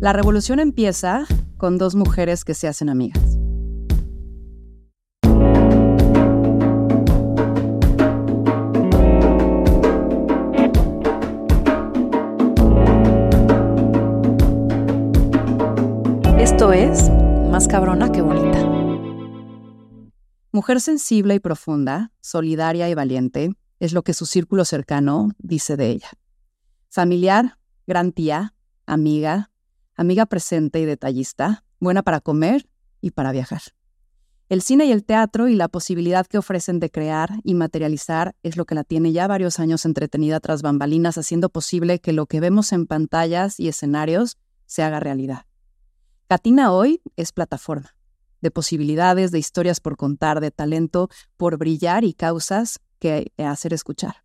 La revolución empieza con dos mujeres que se hacen amigas. Esto es Más cabrona que bonita. Mujer sensible y profunda, solidaria y valiente, es lo que su círculo cercano dice de ella. Familiar, gran tía, amiga, amiga presente y detallista, buena para comer y para viajar. El cine y el teatro y la posibilidad que ofrecen de crear y materializar es lo que la tiene ya varios años entretenida tras bambalinas, haciendo posible que lo que vemos en pantallas y escenarios se haga realidad. Katina hoy es plataforma de posibilidades, de historias por contar, de talento por brillar y causas que hacer escuchar.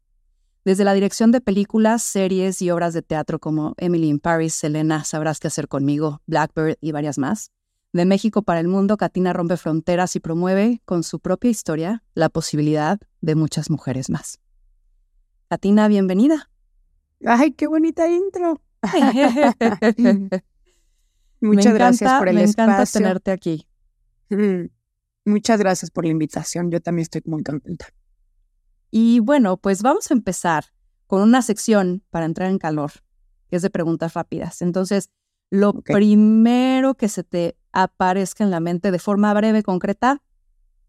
Desde la dirección de películas, series y obras de teatro como Emily in Paris, Selena, Sabrás qué hacer conmigo, Blackbird y varias más. De México para el mundo, Katina rompe fronteras y promueve, con su propia historia, la posibilidad de muchas mujeres más. Katina, bienvenida. ¡Ay, qué bonita intro! Muchas gracias por el me espacio. Me encanta tenerte aquí. Mm, muchas gracias por la invitación. Yo también estoy muy contenta. Y bueno, pues vamos a empezar con una sección para entrar en calor, que es de preguntas rápidas. Entonces, lo primero que se te aparezca en la mente de forma breve, concreta,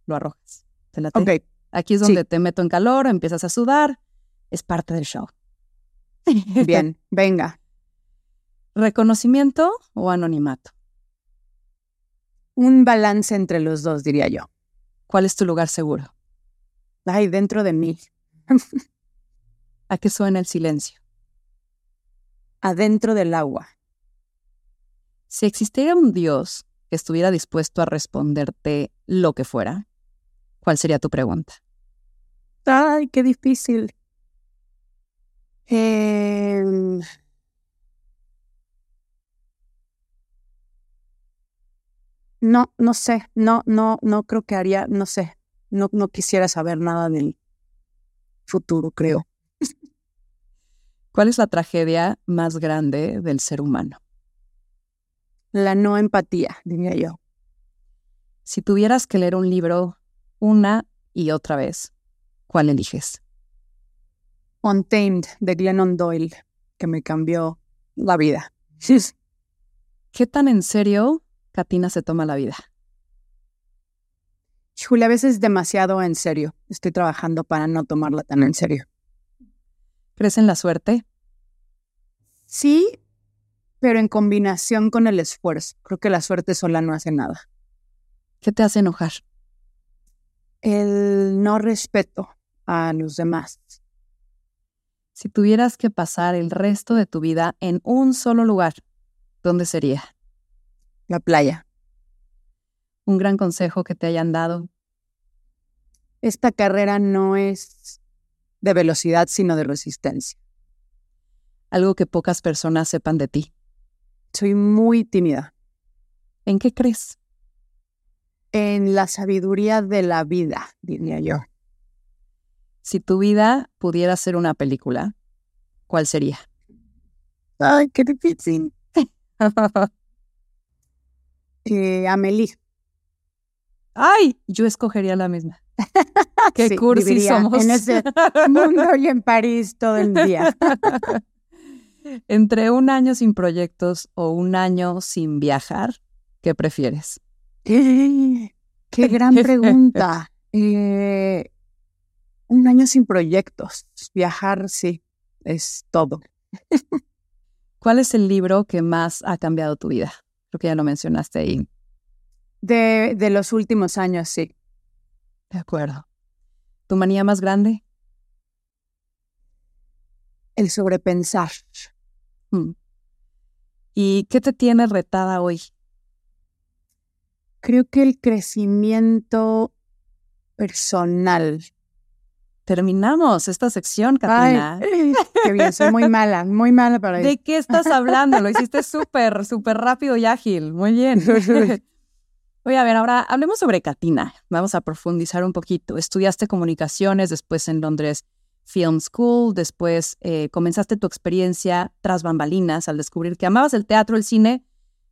lo arrojas. ¿Te late? Ok, Aquí es sí. donde te meto en calor, empiezas a sudar, es parte del show. bien, venga. ¿Reconocimiento o anonimato? Un balance entre los dos, diría yo. ¿Cuál es tu lugar seguro? Ay, dentro de mí, ¿A qué suena el silencio? adentro del agua. Si existiera un Dios que estuviera dispuesto a responderte lo que fuera, ¿cuál sería tu pregunta? Ay, qué difícil. Em, no, no sé, no, no, no creo que haría, no sé, no, no quisiera saber nada del futuro, creo. ¿Cuál es la tragedia más grande del ser humano? La no empatía, diría yo. Si tuvieras que leer un libro una y otra vez, ¿cuál eliges? Untamed de Glennon Doyle, que me cambió la vida. ¿Qué tan en serio Katina se toma la vida? Híjole, a veces demasiado en serio. Estoy trabajando para no tomarla tan en serio. ¿Crees en la suerte? Sí, pero en combinación con el esfuerzo. Creo que la suerte sola no hace nada. ¿Qué te hace enojar? El no respeto a los demás. Si tuvieras que pasar el resto de tu vida en un solo lugar, ¿dónde sería? La playa. Un gran consejo que te hayan dado. Esta carrera no es de velocidad, sino de resistencia. Algo que pocas personas sepan de ti. Soy muy tímida ¿En qué crees? en la sabiduría de la vida, diría yo. Si tu vida pudiera ser una película, ¿cuál sería? Ay, qué difícil. Eh, Amelie. ¡Ay! Yo escogería la misma. Qué Sí, cursi somos. En ese mundo y en París todo el día. Entre un año sin proyectos o un año sin viajar, ¿qué prefieres? Qué gran pregunta. Eh, un año sin proyectos. Viajar, sí, es todo. ¿Cuál es el libro que más ha cambiado tu vida? Creo que ya lo mencionaste ahí. De, de los últimos años, sí. De acuerdo. ¿Tu manía más grande? El sobrepensar. Mm. ¿Y qué te tiene retada hoy? Creo que el crecimiento personal. Terminamos esta sección, Katina. Ay, qué bien, soy muy mala, muy mala para ¿De qué estás hablando? Lo hiciste súper, súper rápido y ágil. Muy bien. Oye, a ver, ahora hablemos sobre Katina. Vamos a profundizar un poquito. Estudiaste comunicaciones, después en Londres Film School, después eh, comenzaste tu experiencia tras bambalinas al descubrir que amabas el teatro, el cine,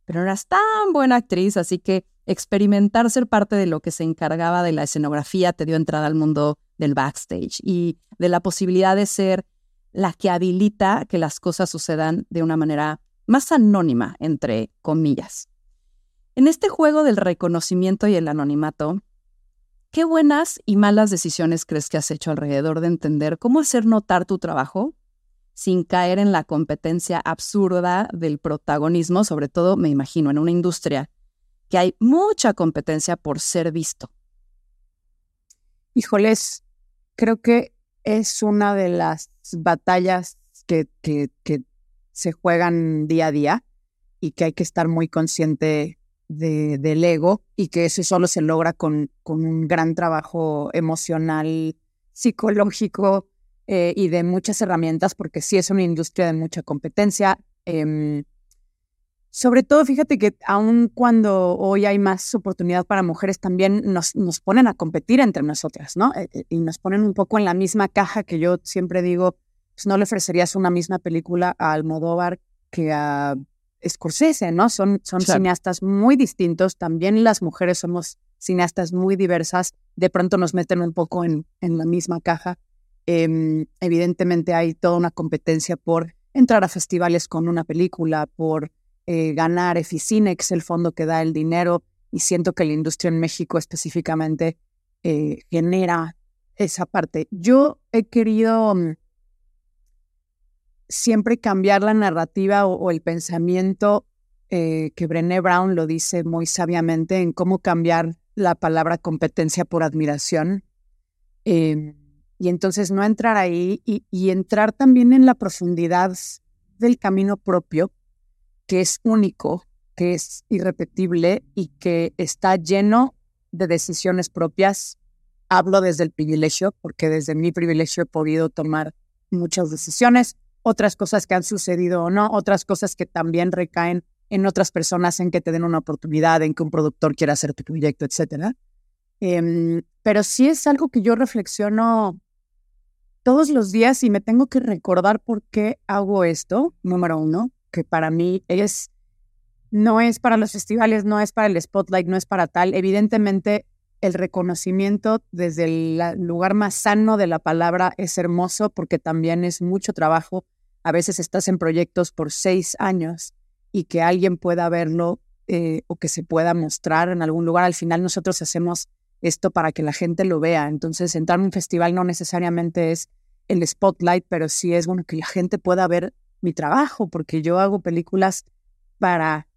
pero no eras tan buena actriz, así que experimentar ser parte de lo que se encargaba de la escenografía te dio entrada al mundo del backstage y de la posibilidad de ser la que habilita que las cosas sucedan de una manera más anónima, entre comillas. En este juego del reconocimiento y el anonimato, ¿qué buenas y malas decisiones crees que has hecho alrededor de entender cómo hacer notar tu trabajo sin caer en la competencia absurda del protagonismo, sobre todo, me imagino, en una industria que hay mucha competencia por ser visto? Híjoles, creo que es una de las batallas que, que, se juegan día a día y que hay que estar muy consciente de, del ego y que eso solo se logra con, con un gran trabajo emocional, psicológico eh, y de muchas herramientas, porque sí es una industria de mucha competencia. Em, sobre todo, fíjate que aun cuando hoy hay más oportunidad para mujeres, también nos, nos ponen a competir entre nosotras, ¿no? Eh, eh, y nos ponen un poco en la misma caja que yo siempre digo, pues no le ofrecerías una misma película a Almodóvar que a Scorsese, ¿no? Son, son cineastas muy distintos, también las mujeres somos cineastas muy diversas, de pronto nos meten un poco en, en la misma caja. Em, evidentemente hay toda una competencia por entrar a festivales con una película, por eh, ganar Eficinex, el fondo que da el dinero, y siento que la industria en México específicamente eh, genera esa parte. Yo he querido mm, siempre cambiar la narrativa o, el pensamiento eh, que Brené Brown lo dice muy sabiamente en cómo cambiar la palabra competencia por admiración. Em, y entonces no entrar ahí y entrar también en la profundidad del camino propio que es único, que es irrepetible y que está lleno de decisiones propias. Hablo desde el privilegio, porque desde mi privilegio he podido tomar muchas decisiones, otras cosas que han sucedido o no, otras cosas que también recaen en otras personas en que te den una oportunidad, en que un productor quiera hacer tu proyecto, etc. Em, pero sí es algo que yo reflexiono todos los días y me tengo que recordar por qué hago esto, número uno que para mí es, no es para los festivales, no es para el spotlight, no es para tal. Evidentemente, el reconocimiento desde el lugar más sano de la palabra es hermoso porque también es mucho trabajo. A veces estás en proyectos por seis años y que alguien pueda verlo eh, o que se pueda mostrar en algún lugar. Al final nosotros hacemos esto para que la gente lo vea. Entonces, entrar en un festival no necesariamente es el spotlight, pero sí es bueno que la gente pueda ver mi trabajo, porque yo hago películas para,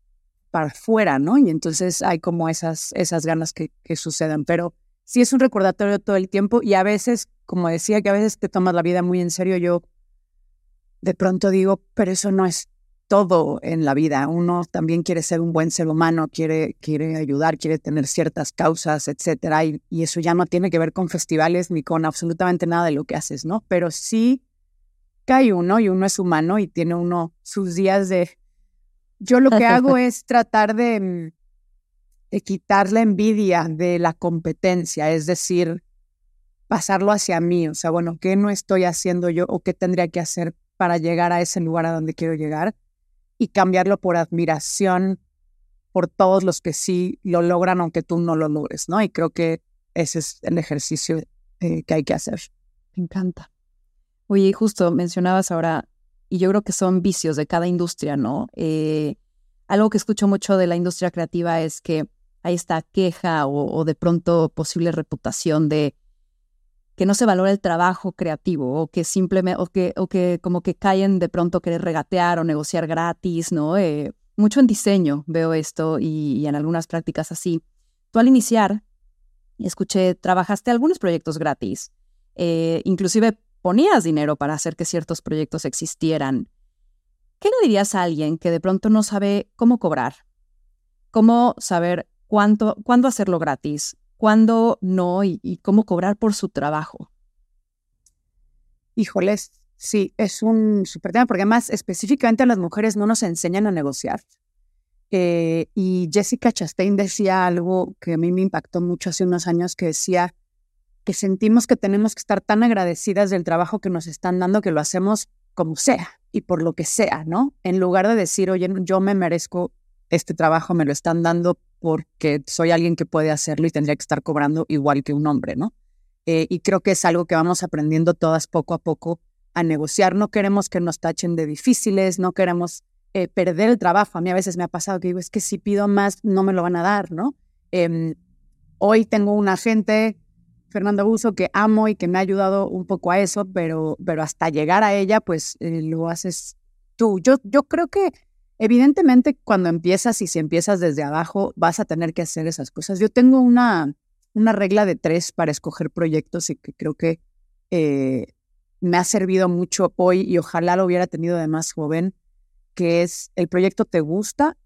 para afuera, ¿no? Y entonces hay como esas, esas ganas que, que sucedan, pero sí es un recordatorio todo el tiempo y a veces, como decía, que a veces te tomas la vida muy en serio, yo de pronto digo, pero eso no es todo en la vida. Uno también quiere ser un buen ser humano, quiere, quiere ayudar, quiere tener ciertas causas, etcétera. Y, y, eso ya no tiene que ver con festivales ni con absolutamente nada de lo que haces, ¿no? Pero sí cae uno y uno es humano y tiene uno sus días de... Yo lo que hago es tratar de, mm, de quitar la envidia de la competencia, es decir, pasarlo hacia mí, o sea, bueno, ¿qué no estoy haciendo yo o qué tendría que hacer para llegar a ese lugar a donde quiero llegar? Y cambiarlo por admiración por todos los que sí lo logran, aunque tú no lo logres, ¿no? Y creo que ese es el ejercicio eh, que hay que hacer. Me encanta. Oye, justo mencionabas ahora, y yo creo que son vicios de cada industria, ¿no? Eh, algo que escucho mucho de la industria creativa es que hay esta queja o, de pronto posible reputación de que no se valora el trabajo creativo o que simplemente, o que, o que como que caen de pronto querer regatear o negociar gratis, ¿no? Eh, mucho en diseño veo esto y, en algunas prácticas así. Tú al iniciar, escuché, trabajaste algunos proyectos gratis, eh, inclusive ponías dinero para hacer que ciertos proyectos existieran. ¿Qué le dirías a alguien que de pronto no sabe cómo cobrar? ¿Cómo saber cuánto, cuándo hacerlo gratis? ¿Cuándo no? Y, cómo cobrar por su trabajo. Híjoles, sí, es un súper tema, porque además específicamente a las mujeres no nos enseñan a negociar. Eh, y Jessica Chastain decía algo que a mí me impactó mucho hace unos años, que decía, que sentimos que tenemos que estar tan agradecidas del trabajo que nos están dando que lo hacemos como sea y por lo que sea, ¿no? En lugar de decir, oye, yo me merezco este trabajo me lo están dando porque soy alguien que puede hacerlo y tendría que estar cobrando igual que un hombre, ¿no? Eh, y creo que es algo que vamos aprendiendo todas poco a poco a negociar. No queremos que nos tachen de difíciles, no queremos eh, perder el trabajo. A mí a veces me ha pasado que digo, es que si pido más, no me lo van a dar, ¿no? Em, hoy tengo un agente, Fernando Buso, que amo y que me ha ayudado un poco a eso, pero, pero hasta llegar a ella, pues eh, lo haces tú. Yo, yo creo que evidentemente cuando empiezas y si empiezas desde abajo, vas a tener que hacer esas cosas. Yo tengo una, una regla de tres para escoger proyectos y que creo que eh, me ha servido mucho hoy y ojalá lo hubiera tenido de más joven, que es el proyecto te gusta,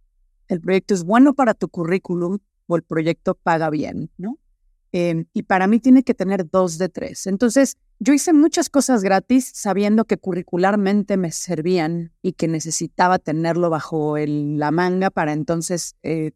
el proyecto es bueno para tu currículum o el proyecto paga bien, ¿no? Em, y para mí tiene que tener dos de tres. Entonces, yo hice muchas cosas gratis sabiendo que curricularmente me servían y que necesitaba tenerlo bajo la manga para entonces, eh,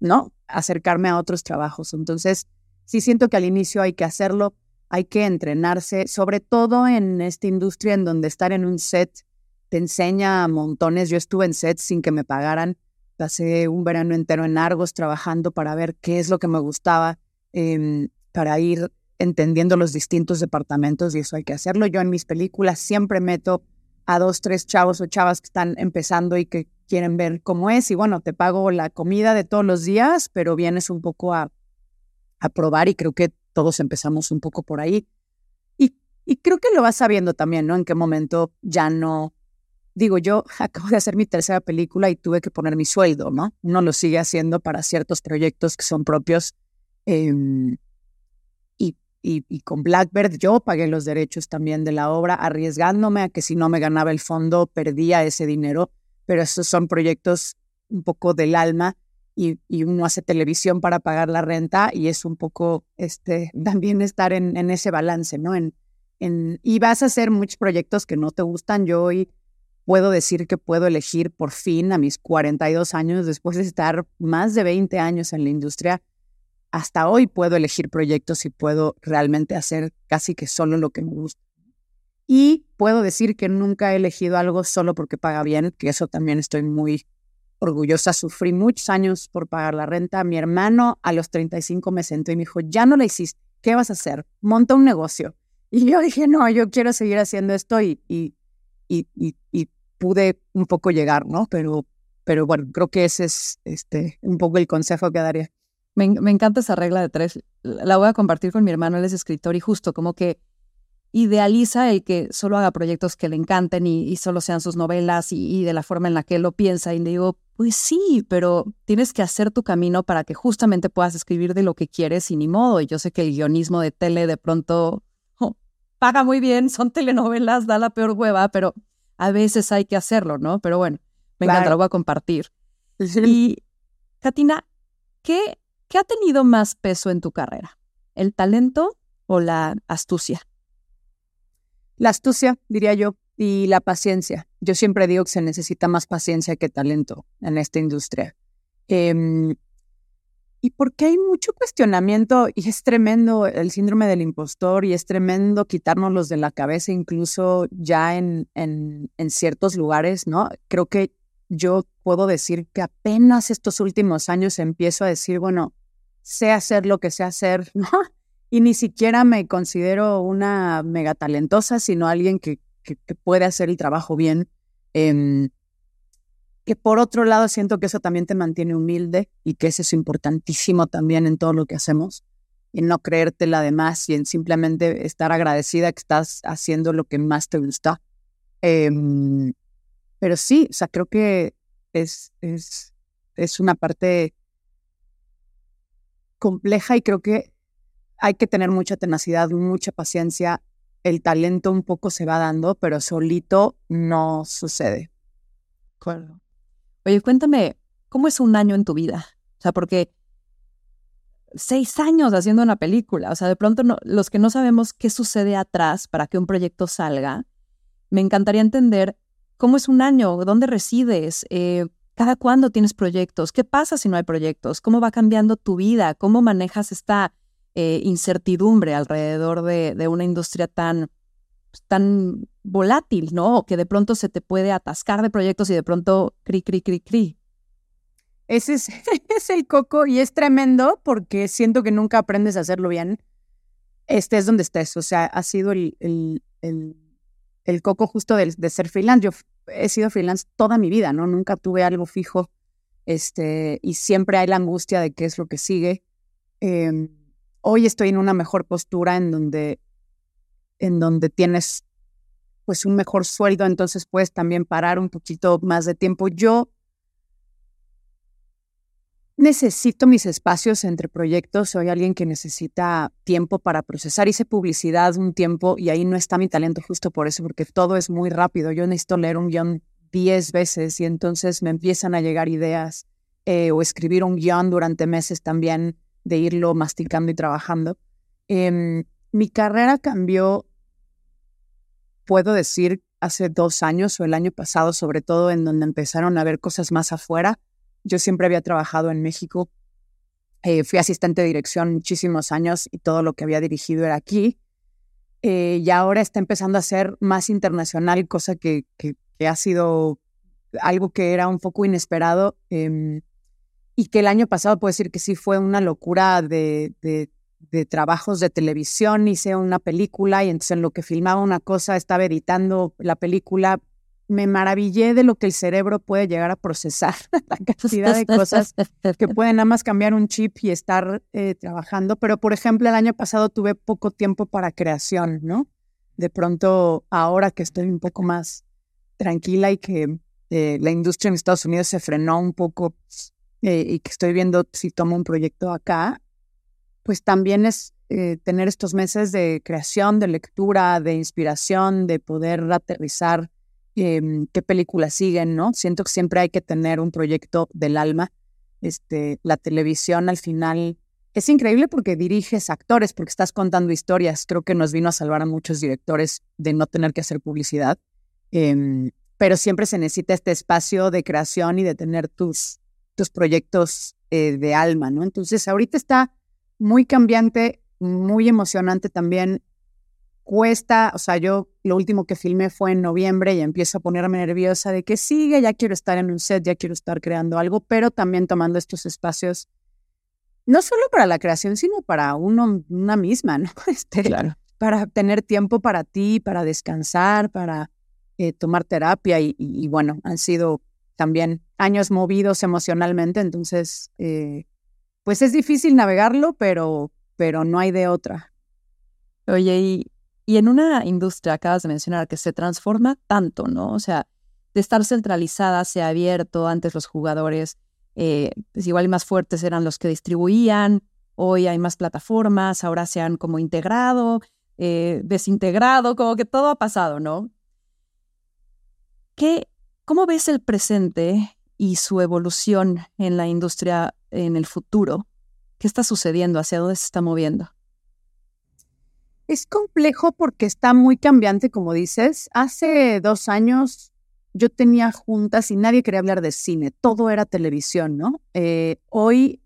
¿no? Acercarme a otros trabajos. Entonces, sí siento que al inicio hay que hacerlo, hay que entrenarse, sobre todo en esta industria en donde estar en un set te enseña montones. Yo estuve en sets sin que me pagaran. Pasé un verano entero en Argos trabajando para ver qué es lo que me gustaba, em, para ir entendiendo los distintos departamentos y eso hay que hacerlo. Yo en mis películas siempre meto a dos, tres chavos o chavas que están empezando y que quieren ver cómo es. Y bueno, te pago la comida de todos los días, pero vienes un poco a, a probar y creo que todos empezamos un poco por ahí. Y, y creo que lo vas sabiendo también, ¿no? En qué momento ya no digo, yo acabo de hacer mi tercera película y tuve que poner mi sueldo, ¿no? Uno lo sigue haciendo para ciertos proyectos que son propios. Em, y, y, con Blackbird yo pagué los derechos también de la obra, arriesgándome a que si no me ganaba el fondo perdía ese dinero, pero estos son proyectos un poco del alma y, y, uno hace televisión para pagar la renta y es un poco este, también estar en, en ese balance, ¿no? En, en, y vas a hacer muchos proyectos que no te gustan. Yo hoy puedo decir que puedo elegir por fin a mis 42 años, después de estar más de 20 años en la industria, hasta hoy puedo elegir proyectos y puedo realmente hacer casi que solo lo que me gusta. Y puedo decir que nunca he elegido algo solo porque paga bien, que eso también estoy muy orgullosa. Sufrí muchos años por pagar la renta. Mi hermano a los 35 me sentó y me dijo, ya no la hiciste, ¿qué vas a hacer? Monta un negocio. Y yo dije, no, yo quiero seguir haciendo esto y, y y, pude un poco llegar, ¿no? Pero, pero bueno, creo que ese es este, un poco el consejo que daría. Me, encanta esa regla de tres. La voy a compartir con mi hermano, él es escritor y justo como que idealiza el que solo haga proyectos que le encanten y, solo sean sus novelas y, de la forma en la que él lo piensa. Y le digo, pues sí, pero tienes que hacer tu camino para que justamente puedas escribir de lo que quieres y ni modo. Y yo sé que el guionismo de tele de pronto paga muy bien, son telenovelas, da la peor hueva, pero a veces hay que hacerlo, ¿no? Pero bueno, me encanta, lo voy a compartir. Y, Katina, ¿qué, ¿qué ha tenido más peso en tu carrera? ¿El talento o la astucia? La astucia, diría yo, y la paciencia. Yo siempre digo que se necesita más paciencia que talento en esta industria. Eh, y porque hay mucho cuestionamiento y es tremendo el síndrome del impostor y es tremendo quitárnoslos de la cabeza incluso ya en, en, en ciertos lugares, ¿no? Creo que yo puedo decir que apenas estos últimos años empiezo a decir, bueno, sé hacer lo que sé hacer. Y ni siquiera me considero una mega talentosa, sino alguien que, que, puede hacer el trabajo bien. Eh, que por otro lado siento que eso también te mantiene humilde y que eso es importantísimo también en todo lo que hacemos, en no creértela de más y en simplemente estar agradecida que estás haciendo lo que más te gusta. Em, pero sí, o sea, creo que es, es, es una parte compleja y creo que hay que tener mucha tenacidad, mucha paciencia. El talento un poco se va dando, pero solito no sucede. Claro. Oye, cuéntame, ¿cómo es un año en tu vida? O sea, porque seis años haciendo una película, o sea, de pronto los que no sabemos qué sucede atrás para que un proyecto salga, me encantaría entender cómo es un año, dónde resides, eh, cada cuándo tienes proyectos, qué pasa si no hay proyectos, cómo va cambiando tu vida, cómo manejas esta eh, incertidumbre alrededor de, una industria tan pues, tan volátil, ¿no? que de pronto se te puede atascar de proyectos y de pronto cri, cri, cri, cri. ese es, es, el coco y es tremendo porque siento que nunca aprendes a hacerlo bien. Estés donde estés, o sea, ha sido el, el, el, coco justo de, de, ser freelance. Yo he sido freelance toda mi vida, ¿no? Nunca tuve algo fijo este, y siempre hay la angustia de qué es lo que sigue. Em, hoy estoy en una mejor postura en donde, en donde tienes pues un mejor sueldo, entonces puedes también parar un poquito más de tiempo. Yo necesito mis espacios entre proyectos, soy alguien que necesita tiempo para procesar. Hice publicidad un tiempo y ahí no está mi talento justo por eso, porque todo es muy rápido. Yo necesito leer un guion diez veces y entonces me empiezan a llegar ideas eh, o escribir un guion durante meses también de irlo masticando y trabajando. Em, mi carrera cambió, puedo decir, hace dos años o el año pasado, sobre todo en donde empezaron a ver cosas más afuera. Yo siempre había trabajado en México. Eh, fui asistente de dirección muchísimos años y todo lo que había dirigido era aquí. Eh, y ahora está empezando a ser más internacional, cosa que, ha sido algo que era un poco inesperado. Em, y que el año pasado puedo decir que sí fue una locura de, de, trabajos de televisión. Hice una película y entonces en lo que filmaba una cosa estaba editando la película. Me maravillé de lo que el cerebro puede llegar a procesar, la cantidad de cosas que pueden nada más cambiar un chip y estar eh, trabajando. Pero, por ejemplo, el año pasado tuve poco tiempo para creación, ¿no? De pronto, ahora que estoy un poco más tranquila y que eh, la industria en Estados Unidos se frenó un poco eh, y que estoy viendo si tomo un proyecto acá, pues también es eh, tener estos meses de creación, de lectura, de inspiración, de poder aterrizar em, qué películas siguen, ¿no? Siento que siempre hay que tener un proyecto del alma. Este, la televisión al final es increíble porque diriges actores, porque estás contando historias. Creo que nos vino a salvar a muchos directores de no tener que hacer publicidad. Em, pero siempre se necesita este espacio de creación y de tener tus, tus proyectos eh, de alma, ¿no? Entonces, ahorita está muy cambiante, muy emocionante también. Cuesta, o sea, yo lo último que filmé fue en noviembre y empiezo a ponerme nerviosa de que sigue, ya quiero estar en un set, ya quiero estar creando algo, pero también tomando estos espacios, no solo para la creación, sino para uno, una misma, ¿no? Este, claro. Para tener tiempo para ti, para descansar, para eh, tomar terapia y, bueno, han sido también años movidos emocionalmente, entonces, eh, pues es difícil navegarlo, pero, pero no hay de otra. Oye, y, y en una industria, acabas de mencionar, que se transforma tanto, ¿no? O sea, de estar centralizada, se ha abierto, antes los jugadores, eh, pues igual más fuertes eran los que distribuían, hoy hay más plataformas, ahora se han como integrado, eh, desintegrado, como que todo ha pasado, ¿no? ¿Qué, ¿Cómo ves el presente y su evolución en la industria en el futuro? ¿Qué está sucediendo? ¿Hacia dónde se está moviendo? Es complejo porque está muy cambiante, como dices. Hace dos años yo tenía juntas y nadie quería hablar de cine, todo era televisión, ¿no? Eh, hoy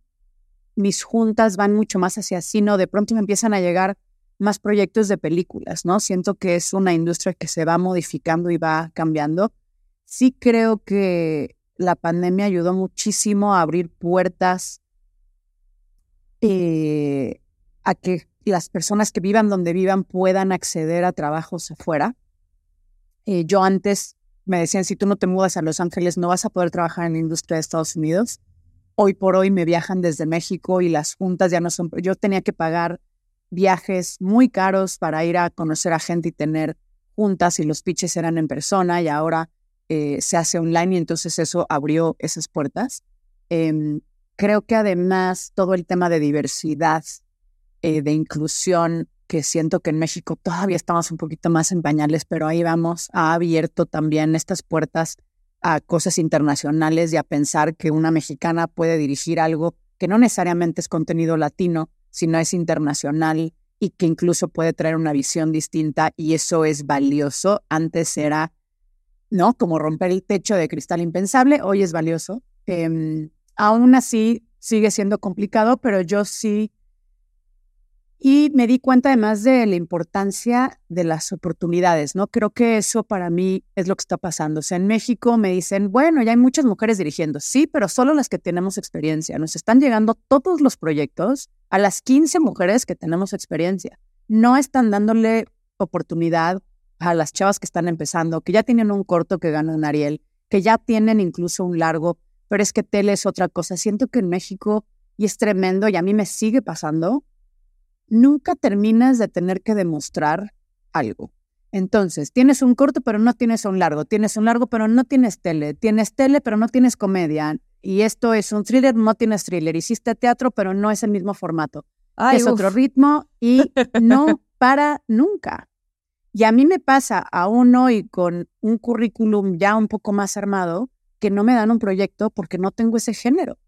mis juntas van mucho más hacia cine, de pronto me empiezan a llegar más proyectos de películas, ¿no? Siento que es una industria que se va modificando y va cambiando sí creo que la pandemia ayudó muchísimo a abrir puertas eh, a que las personas que vivan donde vivan puedan acceder a trabajos afuera. Eh, yo antes me decían, si tú no te mudas a Los Ángeles, no vas a poder trabajar en la industria de Estados Unidos. Hoy por hoy me viajan desde México y las juntas ya no son... Yo tenía que pagar viajes muy caros para ir a conocer a gente y tener juntas y los pitches eran en persona y ahora eh, se hace online y entonces eso abrió esas puertas. Em, creo que además todo el tema de diversidad, eh, de inclusión, que siento que en México todavía estamos un poquito más en pañales, pero ahí vamos, ha abierto también estas puertas a cosas internacionales y a pensar que una mexicana puede dirigir algo que no necesariamente es contenido latino, sino es internacional y que incluso puede traer una visión distinta y eso es valioso. Antes era ¿no? Como romper el techo de cristal impensable, hoy es valioso. Em, aún así, sigue siendo complicado, pero yo sí Y me di cuenta además de la importancia de las oportunidades, ¿no? Creo que eso para mí es lo que está pasando. O sea, en México me dicen, bueno, ya hay muchas mujeres dirigiendo. Sí, pero solo las que tenemos experiencia. Nos están llegando todos los proyectos a las 15 mujeres que tenemos experiencia. No están dándole oportunidad a las chavas que están empezando, que ya tienen un corto que gana un Ariel, que ya tienen incluso un largo, pero es que tele es otra cosa. Siento que en México, y es tremendo, y a mí me sigue pasando, nunca terminas de tener que demostrar algo. Entonces, tienes un corto, pero no tienes un largo. Tienes un largo, pero no tienes tele. Tienes tele, pero no tienes comedia. Y esto es un thriller, no tienes thriller. Hiciste teatro, pero no es el mismo formato. es otro ritmo y no para nunca. Y a mí me pasa aún hoy con un currículum ya un poco más armado que no me dan un proyecto porque no tengo ese género.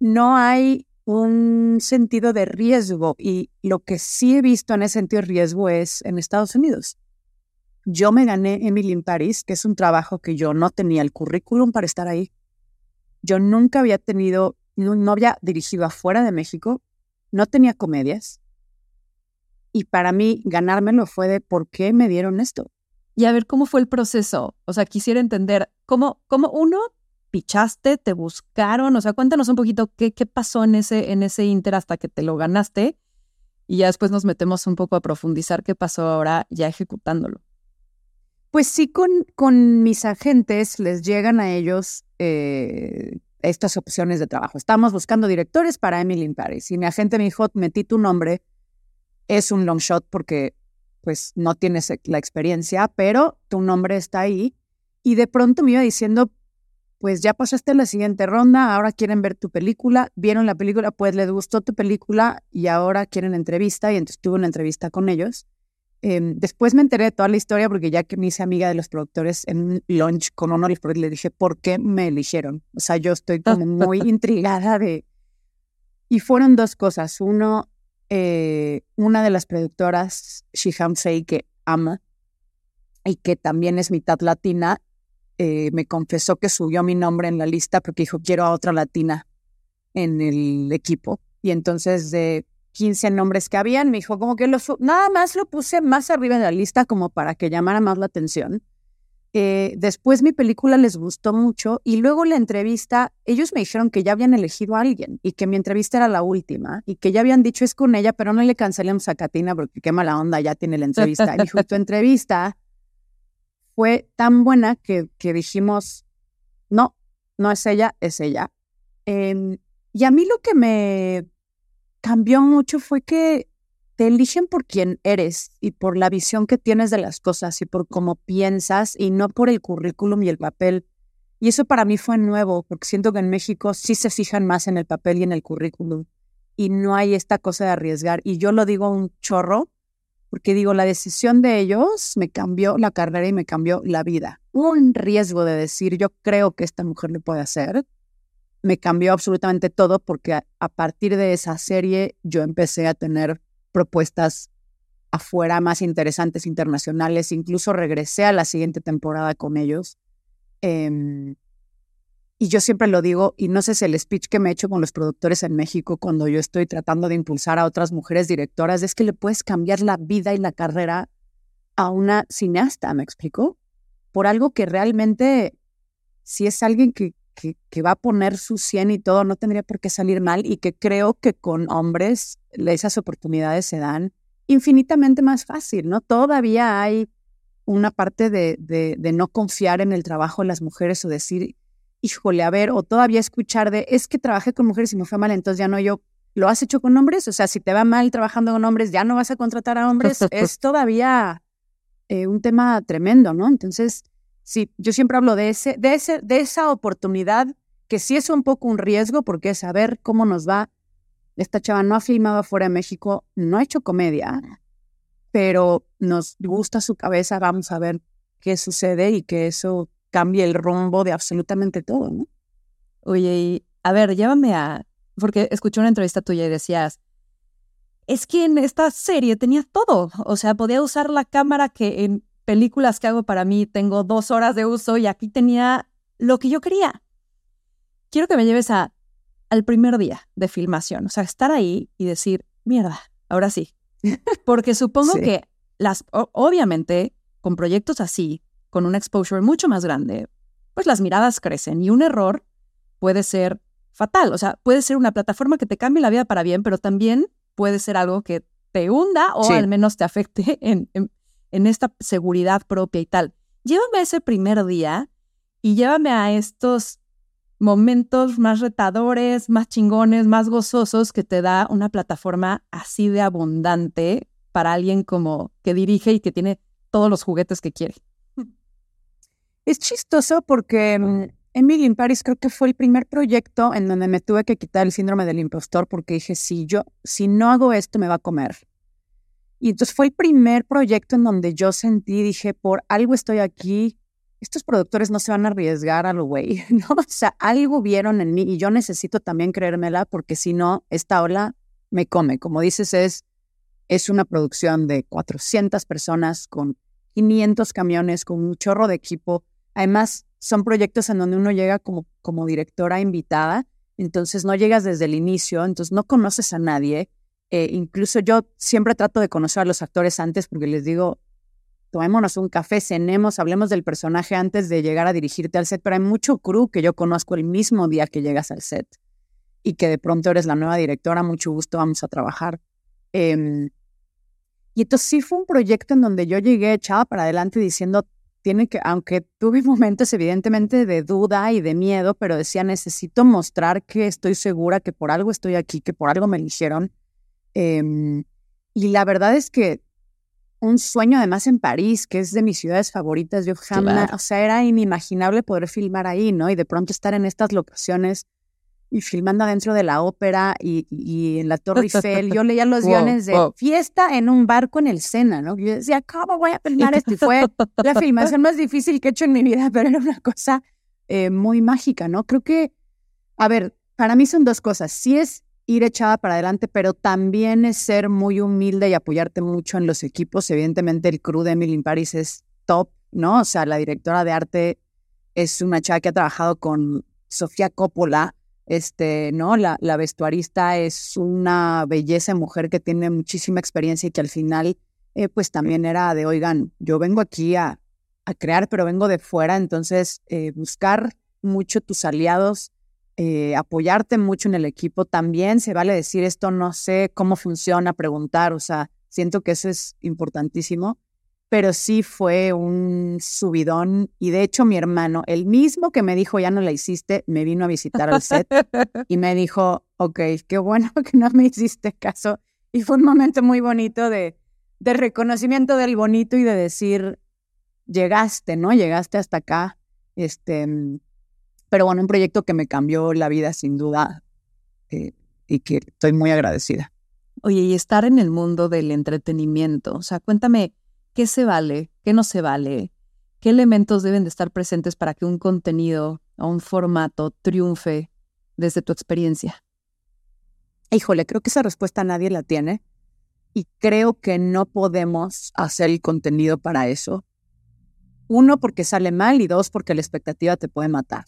No hay un sentido de riesgo y lo que sí he visto en ese sentido de riesgo es en Estados Unidos. Yo me gané Emily in Paris, que es un trabajo que yo no tenía el currículum para estar ahí. Yo nunca había tenido, no, había dirigido afuera de México, no tenía comedias. Y para mí ganármelo fue de por qué me dieron esto. Y a ver, ¿cómo fue el proceso? O sea, quisiera entender cómo, cómo uno pichaste, te buscaron, o sea, cuéntanos un poquito qué, qué pasó en ese, en ese inter hasta que te lo ganaste y ya después nos metemos un poco a profundizar qué pasó ahora ya ejecutándolo. Pues sí, con, con mis agentes les llegan a ellos eh, estas opciones de trabajo. Estamos buscando directores para Emily in Paris y mi agente me dijo, metí tu nombre, es un long shot porque pues no tienes la experiencia, pero tu nombre está ahí. Y de pronto me iba diciendo, pues ya pasaste la siguiente ronda, ahora quieren ver tu película, vieron la película, pues les gustó tu película y ahora quieren entrevista y entonces tuve una entrevista con ellos. Em, después me enteré de toda la historia porque ya que me hice amiga de los productores en lunch con uno de los le dije, ¿por qué me eligieron? O sea, yo estoy como muy intrigada de... Y fueron dos cosas. Uno, eh, una de las productoras, Shiham Sei, que ama y que también es mitad latina, eh, me confesó que subió mi nombre en la lista porque dijo, quiero a otra latina en el equipo. Y entonces de 15 nombres que habían, me dijo, como que lo nada más lo puse más arriba en la lista como para que llamara más la atención. Eh, después mi película les gustó mucho y luego la entrevista, ellos me dijeron que ya habían elegido a alguien y que mi entrevista era la última y que ya habían dicho es con ella, pero no le cancelemos a Katina porque qué mala onda, ya tiene la entrevista. Y dijo, tu entrevista fue tan buena que, que dijimos, no, no es ella, es ella. Y a mí lo que me cambió mucho fue que te eligen por quién eres y por la visión que tienes de las cosas y por cómo piensas y no por el currículum y el papel. Y eso para mí fue nuevo, porque siento que en México sí se fijan más en el papel y en el currículum y no hay esta cosa de arriesgar. Y yo lo digo un chorro, porque digo, la decisión de ellos me cambió la carrera y me cambió la vida. Un riesgo de decir, yo creo que esta mujer lo puede hacer, me cambió absolutamente todo porque a, partir de esa serie yo empecé a tener propuestas afuera más interesantes internacionales, incluso regresé a la siguiente temporada con ellos. Em, y yo siempre lo digo, y no sé si el speech que me he hecho con los productores en México cuando yo estoy tratando de impulsar a otras mujeres directoras, es que le puedes cambiar la vida y la carrera a una cineasta, ¿me explico? Por algo que realmente, si es alguien que, que, que va a poner su 100 y todo, no tendría por qué salir mal y que creo que con hombres esas oportunidades se dan infinitamente más fácil, ¿no? Todavía hay una parte de, no confiar en el trabajo de las mujeres o decir, híjole, a ver, o todavía escuchar de, es que trabajé con mujeres y me fue mal, entonces ya no yo, ¿lo has hecho con hombres? O sea, si te va mal trabajando con hombres, ya no vas a contratar a hombres, es todavía eh, un tema tremendo, ¿no? Entonces, sí, yo siempre hablo de, ese, de, ese, de esa oportunidad que sí es un poco un riesgo porque es saber cómo nos va. Esta chava no ha filmado afuera de México, no ha hecho comedia, pero nos gusta su cabeza, vamos a ver qué sucede y que eso cambie el rumbo de absolutamente todo, ¿no? Oye, y a ver, llévame a... Porque escuché una entrevista tuya y decías, es que en esta serie tenía todo. O sea, podía usar la cámara que en películas que hago para mí tengo dos horas de uso y aquí tenía lo que yo quería. Quiero que me lleves a, al primer día de filmación. O sea, estar ahí y decir, mierda, ahora sí. Porque supongo que las, obviamente, con proyectos así, con un exposure mucho más grande, pues las miradas crecen y un error puede ser fatal. O sea, puede ser una plataforma que te cambie la vida para bien, pero también puede ser algo que te hunda o al menos te afecte en, en, esta seguridad propia y tal. Llévame a ese primer día y llévame a estos momentos más retadores, más chingones, más gozosos que te da una plataforma así de abundante para alguien como que dirige y que tiene todos los juguetes que quiere. Es chistoso porque mm, Emily in Paris creo que fue el primer proyecto en donde me tuve que quitar el síndrome del impostor porque dije, si yo, si no hago esto, me va a comer. Y entonces fue el primer proyecto en donde yo sentí, dije, por algo estoy aquí, estos productores no se van a arriesgar a lo güey, ¿no? O sea, algo vieron en mí y yo necesito también creérmela porque si no, esta ola me come. Como dices, es, es una producción de 400 personas con 500 camiones, con un chorro de equipo. Además, son proyectos en donde uno llega como, como directora invitada, entonces no llegas desde el inicio, entonces no conoces a nadie. Eh, incluso yo siempre trato de conocer a los actores antes porque les digo, tomémonos un café, cenemos, hablemos del personaje antes de llegar a dirigirte al set, pero hay mucho crew que yo conozco el mismo día que llegas al set y que de pronto eres la nueva directora, mucho gusto, vamos a trabajar. Em, y entonces sí fue un proyecto en donde yo llegué echada para adelante diciendo, tiene que, aunque tuve momentos evidentemente de duda y de miedo, pero decía, necesito mostrar que estoy segura, que por algo estoy aquí, que por algo me eligieron. Em, y la verdad es que un sueño además en París, que es de mis ciudades favoritas, yo jamás, o sea, era inimaginable poder filmar ahí, ¿no? Y de pronto estar en estas locaciones y filmando adentro de la ópera y, en la Torre Eiffel. Yo leía los guiones de fiesta en un barco en el Sena, ¿no? Yo decía, ¿cómo voy a filmar esto? Y fue la filmación más difícil que he hecho en mi vida, pero era una cosa eh, muy mágica, ¿no? Creo que, a ver, para mí son dos cosas. Sí es ir echada para adelante, pero también es ser muy humilde y apoyarte mucho en los equipos. Evidentemente, el crew de Emily in Paris es top, ¿no? O sea, la directora de arte es una chava que ha trabajado con Sofía Coppola, este, ¿no? La, la vestuarista es una belleza mujer que tiene muchísima experiencia y que al final, eh, pues también era de, oigan, yo vengo aquí a, a crear, pero vengo de fuera, entonces eh, buscar mucho tus aliados, eh, apoyarte mucho en el equipo también, se vale decir esto, no sé cómo funciona, preguntar, o sea, siento que eso es importantísimo pero sí fue un subidón. Y de hecho, mi hermano, el mismo que me dijo, ya no la hiciste, me vino a visitar al set y me dijo, ok, qué bueno que no me hiciste caso. Y fue un momento muy bonito de, de reconocimiento del bonito y de decir, llegaste, ¿no? Llegaste hasta acá. Este, pero bueno, un proyecto que me cambió la vida sin duda eh, y que estoy muy agradecida. Oye, y estar en el mundo del entretenimiento, o sea, cuéntame, qué se vale, qué no se vale, qué elementos deben de estar presentes para que un contenido o un formato triunfe desde tu experiencia. Híjole, creo que esa respuesta nadie la tiene y creo que no podemos hacer el contenido para eso. Uno, porque sale mal y dos, porque la expectativa te puede matar.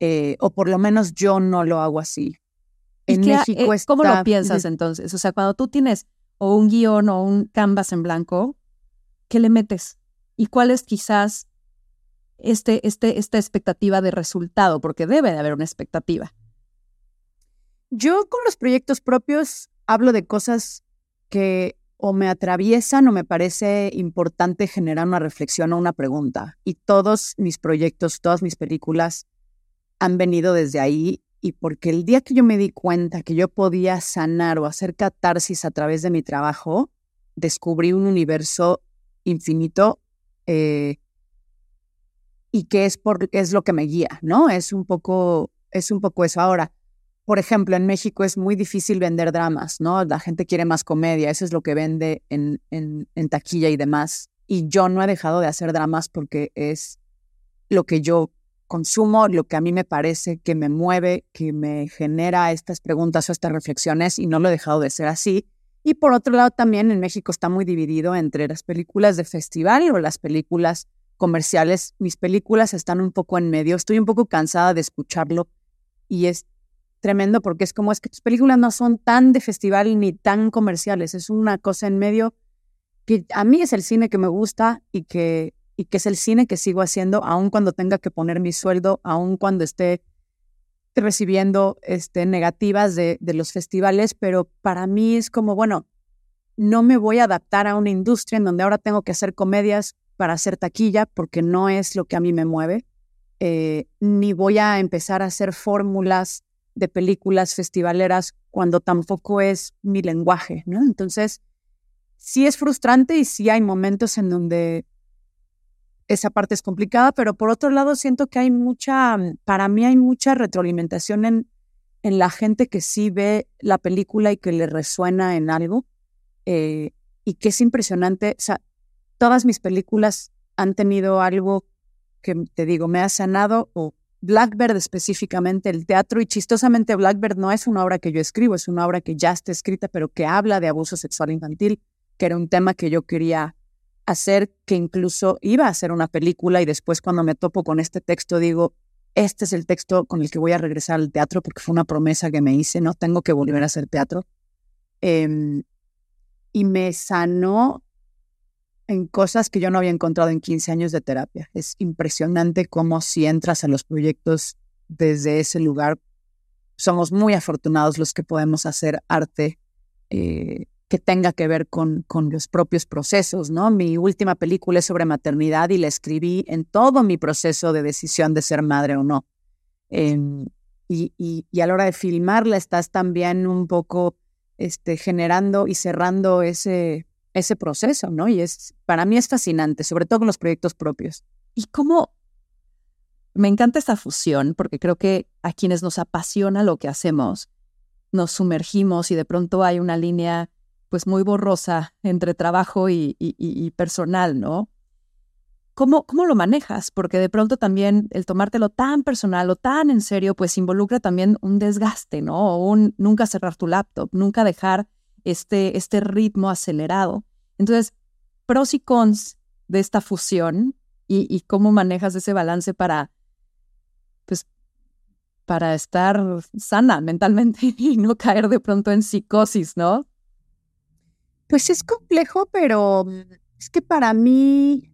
Eh, o por lo menos yo no lo hago así. En México eh, ¿Cómo lo piensas entonces? O sea, cuando tú tienes o un guion o un canvas en blanco, ¿qué le metes? ¿Y cuál es quizás este, este, esta expectativa de resultado? Porque debe de haber una expectativa. Yo con los proyectos propios hablo de cosas que o me atraviesan o me parece importante generar una reflexión o una pregunta. Y todos mis proyectos, todas mis películas han venido desde ahí y porque el día que yo me di cuenta que yo podía sanar o hacer catarsis a través de mi trabajo, descubrí un universo infinito eh, y que es, por, es lo que me guía, ¿no? Es un, poco, es un poco eso. Ahora, por ejemplo, en México es muy difícil vender dramas, ¿no? La gente quiere más comedia, eso es lo que vende en, en, en taquilla y demás. Y yo no he dejado de hacer dramas porque es lo que yo consumo, lo que a mí me parece que me mueve, que me genera estas preguntas o estas reflexiones y no lo he dejado de ser así. Y por otro lado, también en México está muy dividido entre las películas de festival o las películas comerciales. Mis películas están un poco en medio. Estoy un poco cansada de escucharlo y es tremendo porque es como es que tus películas no son tan de festival ni tan comerciales, es una cosa en medio que a mí es el cine que me gusta y que, y que es el cine que sigo haciendo aun cuando tenga que poner mi sueldo, aun cuando esté recibiendo este, negativas de, de los festivales, pero para mí es como, bueno, no me voy a adaptar a una industria en donde ahora tengo que hacer comedias para hacer taquilla porque no es lo que a mí me mueve, eh, ni voy a empezar a hacer fórmulas de películas festivaleras cuando tampoco es mi lenguaje, ¿no? Entonces, sí es frustrante y sí hay momentos en donde esa parte es complicada, pero por otro lado siento que hay mucha, para mí hay mucha retroalimentación en, en la gente que sí ve la película y que le resuena en algo eh, y que es impresionante. O sea, todas mis películas han tenido algo que te digo, me ha sanado o Blackbird específicamente, el teatro, y chistosamente Blackbird no es una obra que yo escribo, es una obra que ya está escrita, pero que habla de abuso sexual infantil, que era un tema que yo quería hacer, que incluso iba a hacer una película y después cuando me topo con este texto digo, este es el texto con el que voy a regresar al teatro porque fue una promesa que me hice, no tengo que volver a hacer teatro. Em, y me sanó en cosas que yo no había encontrado en 15 años de terapia. Es impresionante cómo si entras a los proyectos desde ese lugar, somos muy afortunados los que podemos hacer arte eh, que tenga que ver con, con los propios procesos, ¿no? Mi última película es sobre maternidad y la escribí en todo mi proceso de decisión de ser madre o no. Em, y, y, y, a la hora de filmarla estás también un poco este, generando y cerrando ese, ese proceso, ¿no? Y es, para mí es fascinante, sobre todo con los proyectos propios. ¿Y cómo? Me encanta esta fusión porque creo que a quienes nos apasiona lo que hacemos, nos sumergimos y de pronto hay una línea pues muy borrosa entre trabajo y, y, personal, ¿no? ¿Cómo, ¿Cómo lo manejas? Porque de pronto también el tomártelo tan personal o tan en serio, pues involucra también un desgaste, ¿no? O un nunca cerrar tu laptop, nunca dejar este, este ritmo acelerado. Entonces, pros y cons de esta fusión y, cómo manejas ese balance para, pues, para estar sana mentalmente y no caer de pronto en psicosis, ¿no? Pues es complejo, pero es que para mí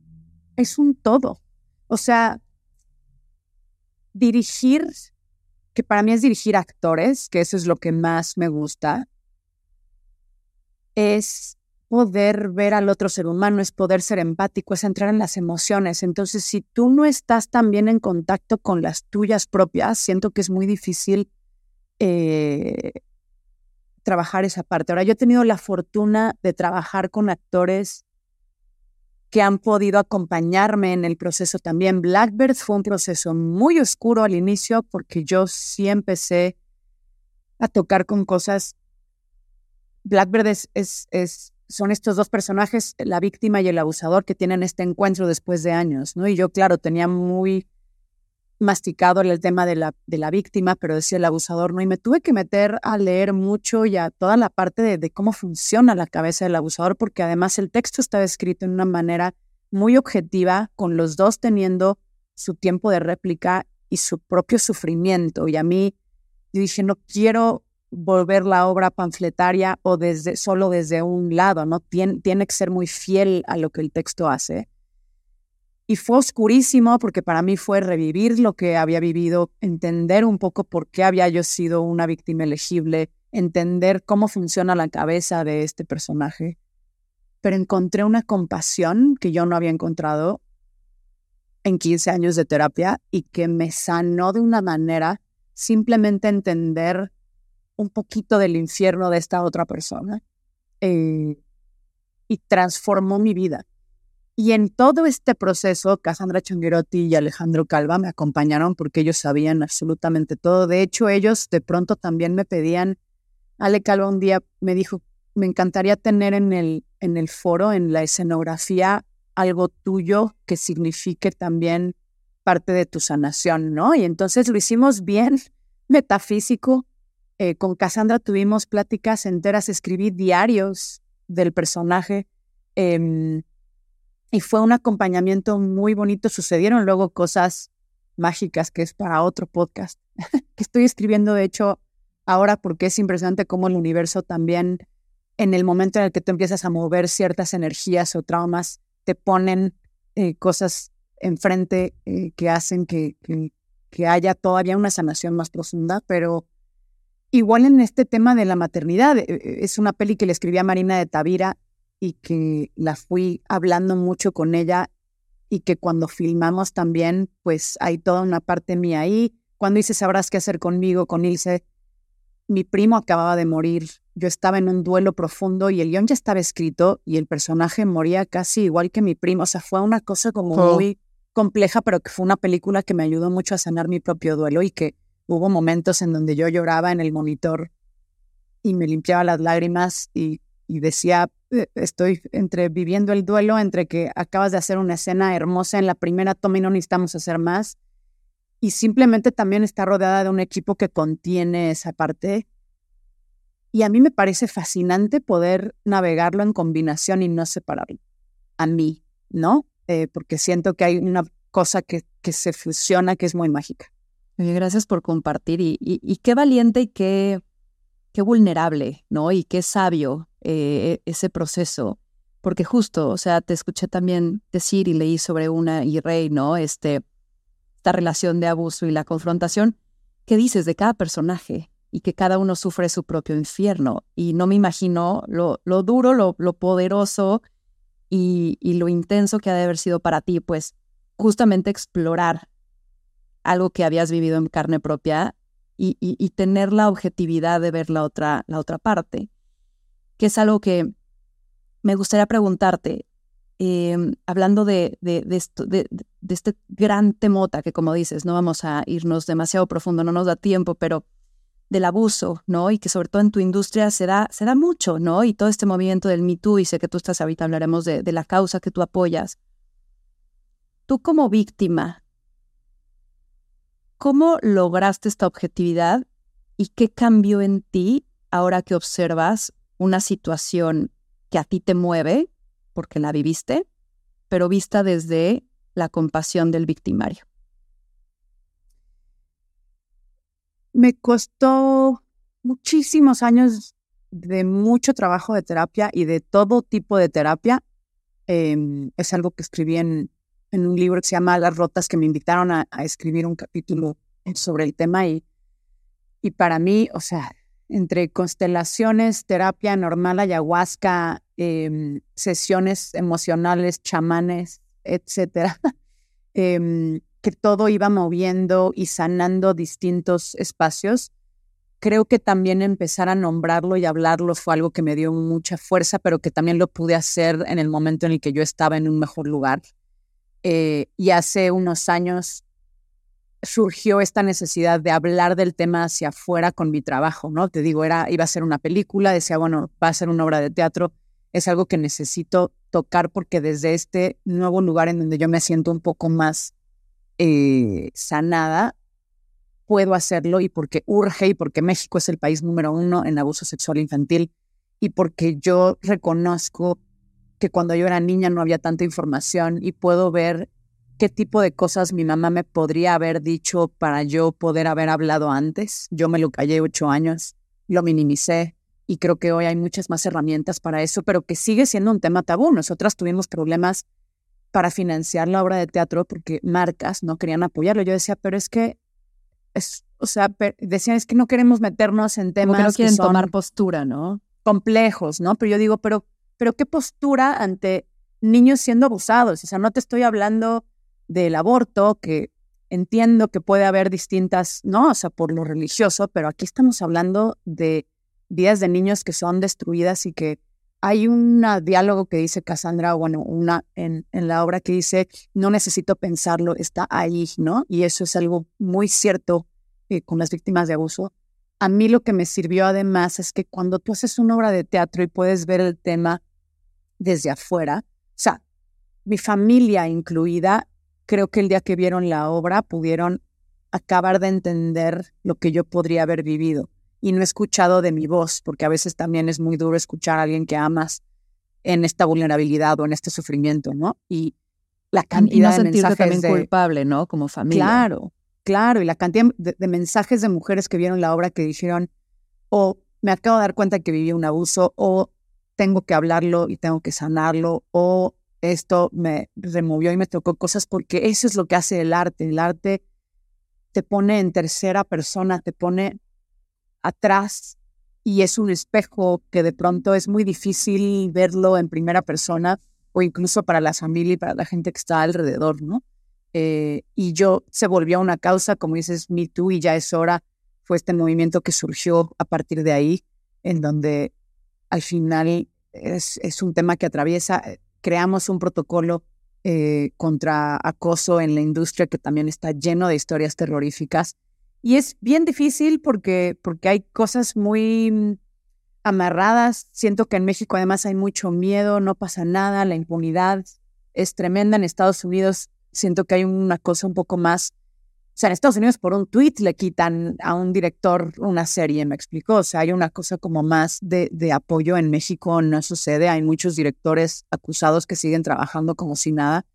es un todo. O sea, dirigir, que para mí es dirigir actores, que eso es lo que más me gusta, es poder ver al otro ser humano, es poder ser empático, es entrar en las emociones. Entonces, si tú no estás también en contacto con las tuyas propias, siento que es muy difícil eh, trabajar esa parte. Ahora, yo he tenido la fortuna de trabajar con actores que han podido acompañarme en el proceso también. Blackbird fue un proceso muy oscuro al inicio porque yo sí empecé a tocar con cosas Blackbird es, es, son estos dos personajes, la víctima y el abusador, que tienen este encuentro después de años, ¿no? Y yo, claro, tenía muy masticado el tema de la, de la víctima, pero decía el abusador, ¿no? Y me tuve que meter a leer mucho y a toda la parte de, cómo funciona la cabeza del abusador, porque además el texto estaba escrito en una manera muy objetiva, con los dos teniendo su tiempo de réplica y su propio sufrimiento. Y a mí, yo dije, no quiero volver la obra panfletaria o desde, solo desde un lado, ¿no? Tien, tiene que ser muy fiel a lo que el texto hace. Y fue oscurísimo porque para mí fue revivir lo que había vivido, entender un poco por qué había yo sido una víctima elegible, entender cómo funciona la cabeza de este personaje. Pero encontré una compasión que yo no había encontrado en 15 años de terapia y que me sanó de una manera simplemente entender un poquito del infierno de esta otra persona eh, y transformó mi vida. Y en todo este proceso, Cassandra Chonguerotti y Alejandro Calva me acompañaron porque ellos sabían absolutamente todo. De hecho, ellos de pronto también me pedían, Ale Calva un día me dijo, me encantaría tener en el, en el foro, en la escenografía, algo tuyo que signifique también parte de tu sanación, ¿no? Y entonces lo hicimos bien metafísico, eh, con Cassandra tuvimos pláticas enteras, escribí diarios del personaje em, y fue un acompañamiento muy bonito. Sucedieron luego cosas mágicas que es para otro podcast que estoy escribiendo, de hecho, ahora porque es impresionante cómo el universo también, en el momento en el que tú empiezas a mover ciertas energías o traumas, te ponen eh, cosas enfrente eh, que hacen que, que, que haya todavía una sanación más profunda, pero igual en este tema de la maternidad, eh, es una peli que le escribí a Marina de Tavira y que la fui hablando mucho con ella y que cuando filmamos también, pues hay toda una parte mía ahí. Cuando dice sabrás qué hacer conmigo, con Ilse, mi primo acababa de morir, yo estaba en un duelo profundo y el guion ya estaba escrito y el personaje moría casi igual que mi primo. O sea, fue una cosa como muy compleja, pero que fue una película que me ayudó mucho a sanar mi propio duelo y que hubo momentos en donde yo lloraba en el monitor y me limpiaba las lágrimas y, y decía, estoy entre viviendo el duelo, entre que acabas de hacer una escena hermosa en la primera toma y no necesitamos hacer más. Y simplemente también está rodeada de un equipo que contiene esa parte. Y a mí me parece fascinante poder navegarlo en combinación y no separarlo. A mí, ¿no? Eh, porque siento que hay una cosa que, que se fusiona que es muy mágica. gracias por compartir y, y, qué valiente y qué, qué vulnerable, ¿no? Y qué sabio eh, ese proceso. Porque justo, o sea, te escuché también decir y leí sobre una y Rey, ¿no? Este, esta relación de abuso y la confrontación. ¿Qué dices de cada personaje? Y que cada uno sufre su propio infierno. Y no me imagino lo, lo duro, lo, lo poderoso y, lo intenso que ha de haber sido para ti, pues justamente explorar algo que habías vivido en carne propia y, tener la objetividad de ver la otra, la otra parte, que es algo que me gustaría preguntarte, em, hablando de, de, de, esto, de, este gran temota que como dices, no vamos a irnos demasiado profundo, no nos da tiempo, pero del abuso, ¿no? Y que sobre todo en tu industria se da, se da mucho, ¿no? Y todo este movimiento del Me Too, y sé que tú estás ahorita, hablaremos de, de la causa que tú apoyas. Tú como víctima, ¿cómo lograste esta objetividad y qué cambió en ti ahora que observas una situación que a ti te mueve, porque la viviste, pero vista desde la compasión del victimario? Me costó muchísimos años de mucho trabajo de terapia y de todo tipo de terapia. Em, es algo que escribí en, en, un libro que se llama Las Rotas, que me invitaron a, escribir un capítulo sobre el tema. Y, y para mí, o sea, entre constelaciones, terapia normal, ayahuasca, em, sesiones emocionales, chamanes, etcétera, em, que todo iba moviendo y sanando distintos espacios. Creo que también empezar a nombrarlo y hablarlo fue algo que me dio mucha fuerza, pero que también lo pude hacer en el momento en el que yo estaba en un mejor lugar. Eh, y hace unos años surgió esta necesidad de hablar del tema hacia afuera con mi trabajo, ¿no? Te digo, era, iba a ser una película, decía, bueno, va a ser una obra de teatro, es algo que necesito tocar porque desde este nuevo lugar en donde yo me siento un poco más eh, sanada, puedo hacerlo y porque urge y porque México es el país número uno en abuso sexual infantil y porque yo reconozco que cuando yo era niña no había tanta información y puedo ver qué tipo de cosas mi mamá me podría haber dicho para yo poder haber hablado antes. Yo me lo callé ocho años, lo minimicé y creo que hoy hay muchas más herramientas para eso, pero que sigue siendo un tema tabú. Nosotras tuvimos problemas para financiar la obra de teatro porque marcas no querían apoyarlo. Yo decía, pero es que, es, o sea, decían, es que no queremos meternos en temas que no quieren tomar postura, ¿no? Complejos, ¿no? Pero yo digo, pero, pero ¿qué postura ante niños siendo abusados? O sea, no te estoy hablando del aborto, que entiendo que puede haber distintas, ¿no? O sea, por lo religioso, pero aquí estamos hablando de vidas de niños que son destruidas y que hay un diálogo que dice Cassandra, bueno, una en, en, la obra que dice, no necesito pensarlo, está ahí, ¿no? Y eso es algo muy cierto eh, con las víctimas de abuso. A mí lo que me sirvió además es que cuando tú haces una obra de teatro y puedes ver el tema desde afuera, o sea, mi familia incluida, creo que el día que vieron la obra pudieron acabar de entender lo que yo podría haber vivido y no he escuchado de mi voz, porque a veces también es muy duro escuchar a alguien que amas en esta vulnerabilidad o en este sufrimiento, ¿no? Y la cantidad de mensajes también culpable, ¿no? Como familia. Claro, claro, y la cantidad de, mensajes de mujeres que vieron la obra que dijeron, o me acabo de dar cuenta que viví un abuso, o tengo que hablarlo y tengo que sanarlo, o esto me removió y me tocó cosas, porque eso es lo que hace el arte. El arte te pone en tercera persona, te pone atrás y es un espejo que de pronto es muy difícil verlo en primera persona o incluso para la familia y para la gente que está alrededor, ¿no? Eh, y yo se volvió una causa, como dices, Me Too y ya es hora, fue este movimiento que surgió a partir de ahí, en donde al final es, es un tema que atraviesa, eh, creamos un protocolo eh, contra acoso en la industria que también está lleno de historias terroríficas. Y es bien difícil porque, porque hay cosas muy amarradas. Siento que en México además hay mucho miedo, no pasa nada, la impunidad es tremenda. En Estados Unidos siento que hay una cosa un poco más sea, en Estados Unidos por un tweet le quitan a un director una serie, me explicó. O sea, hay una cosa como más de, apoyo en México, no sucede. Hay muchos directores acusados que siguen trabajando como si nada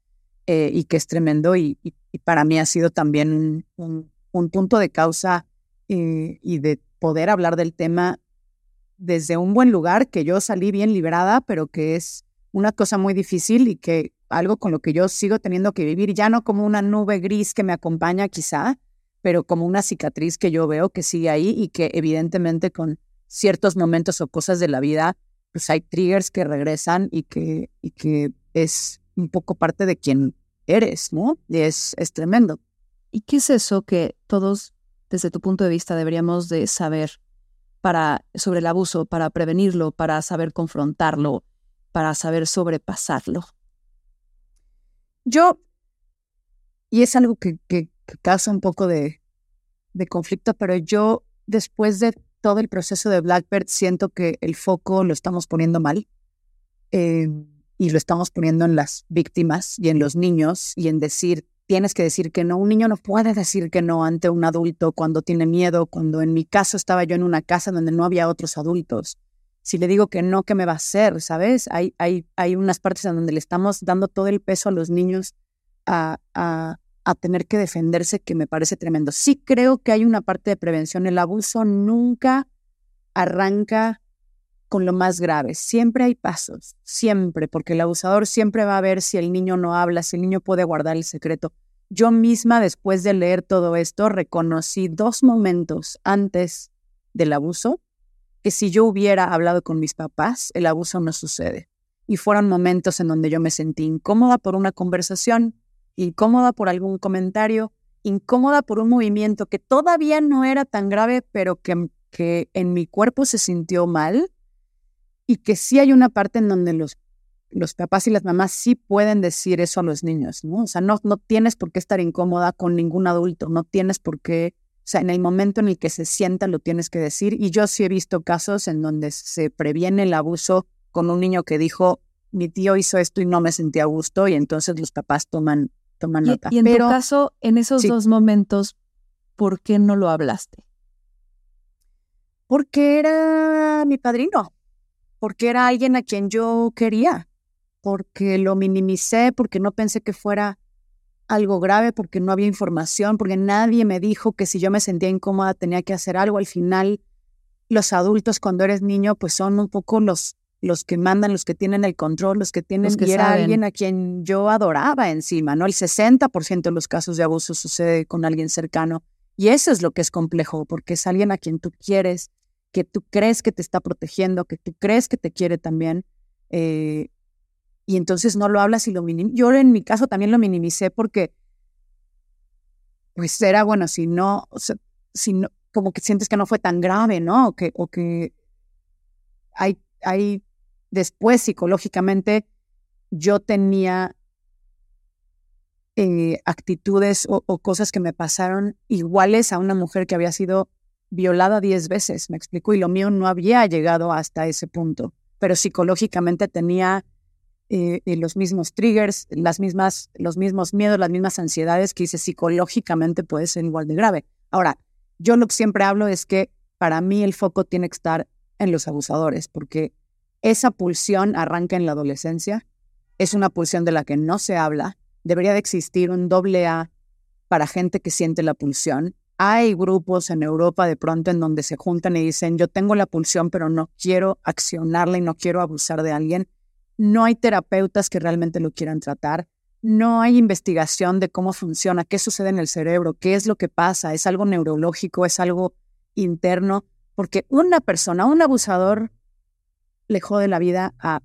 eh, y que es tremendo. Y, y, para mí ha sido también un, un, punto de causa eh, y de poder hablar del tema desde un buen lugar, que yo salí bien liberada, pero que es una cosa muy difícil y que algo con lo que yo sigo teniendo que vivir, ya no como una nube gris que me acompaña quizá, pero como una cicatriz que yo veo que sigue ahí y que evidentemente con ciertos momentos o cosas de la vida, pues hay triggers que regresan y que, y que es un poco parte de quien eres, ¿no? Y es, es tremendo. ¿Y qué es eso que todos, desde tu punto de vista, deberíamos de saber para, sobre el abuso, para prevenirlo, para saber confrontarlo, para saber sobrepasarlo? Yo, y es algo que, que, causa un poco de, de, conflicto, pero yo después de todo el proceso de Blackbird siento que el foco lo estamos poniendo mal eh, y lo estamos poniendo en las víctimas y en los niños y en decir, tienes que decir que no. Un niño no puede decir que no ante un adulto cuando tiene miedo, cuando en mi caso estaba yo en una casa donde no había otros adultos si le digo que no, ¿qué me va a hacer? ¿Sabes? Hay, hay, hay unas partes en donde le estamos dando todo el peso a los niños a, a, a, tener que defenderse que me parece tremendo. Sí creo que hay una parte de prevención. El abuso nunca arranca con lo más grave. Siempre hay pasos, siempre, porque el abusador siempre va a ver si el niño no habla, si el niño puede guardar el secreto. Yo misma, después de leer todo esto, reconocí dos momentos antes del abuso que si yo hubiera hablado con mis papás, el abuso no sucede. Y fueron momentos en donde yo me sentí incómoda por una conversación, incómoda por algún comentario, incómoda por un movimiento que todavía no era tan grave, pero que, que en mi cuerpo se sintió mal y que sí hay una parte en donde los, los papás y las mamás sí pueden decir eso a los niños, ¿no? O sea, no, no tienes por qué estar incómoda con ningún adulto, no tienes por qué o sea, en el momento en el que se sienta lo tienes que decir. Y yo sí he visto casos en donde se previene el abuso con un niño que dijo, mi tío hizo esto y no me sentí a gusto y entonces los papás toman, toman nota. Y en tu caso, en esos dos momentos, ¿por qué no lo hablaste? Porque era mi padrino, porque era alguien a quien yo quería, porque lo minimicé, porque no pensé que fuera algo grave porque no había información, porque nadie me dijo que si yo me sentía incómoda tenía que hacer algo. Al final, los adultos cuando eres niño, pues son un poco los, los que mandan, los que tienen el control, los que tienen... que y era alguien a quien yo adoraba encima, ¿no? El 60% de los casos de abuso sucede con alguien cercano. Y eso es lo que es complejo, porque es alguien a quien tú quieres, que tú crees que te está protegiendo, que tú crees que te quiere también. Eh, y entonces no lo hablas y lo minimizas. Yo en mi caso también lo minimicé porque, pues era bueno, si no, si no, como que sientes que no fue tan grave, ¿no? O que, o que hay, hay después psicológicamente yo tenía eh, actitudes o, o, cosas que me pasaron iguales a una mujer que había sido violada diez veces, me explico, y lo mío no había llegado hasta ese punto, pero psicológicamente tenía eh, los mismos triggers, las mismas, los mismos miedos, las mismas ansiedades que dice psicológicamente puede ser igual de grave. Ahora, yo lo que siempre hablo es que para mí el foco tiene que estar en los abusadores, porque esa pulsión arranca en la adolescencia, es una pulsión de la que no se habla, debería de existir un doble A para gente que siente la pulsión hay grupos en Europa de pronto en donde se juntan y dicen, yo tengo la pulsión, pero no quiero accionarla y no quiero abusar de alguien. No hay terapeutas que realmente lo quieran tratar. No hay investigación de cómo funciona, qué sucede en el cerebro, qué es lo que pasa, es algo neurológico, es algo interno, porque una persona, un abusador, le jode la vida a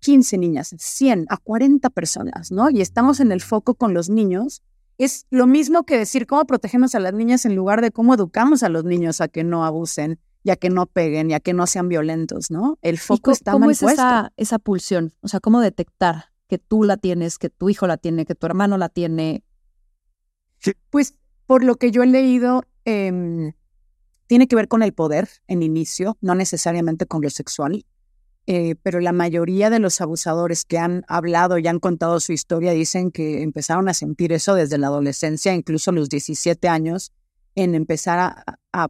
15 niñas, 100, a 40 personas, ¿no? Y estamos en el foco con los niños es lo mismo que decir cómo protegemos a las niñas en lugar de cómo educamos a los niños a que no abusen, y a que no peguen, y a que no sean violentos, ¿no? El foco está ¿Cómo mal es esa, esa pulsión? O sea, ¿cómo detectar que tú la tienes, que tu hijo la tiene, que tu hermano la tiene? Pues por lo que yo he leído, em, tiene que ver con el poder en inicio, no necesariamente con lo sexual. Eh, pero la mayoría de los abusadores que han hablado y han contado su historia dicen que empezaron a sentir eso desde la adolescencia, incluso los 17 años, en empezar a,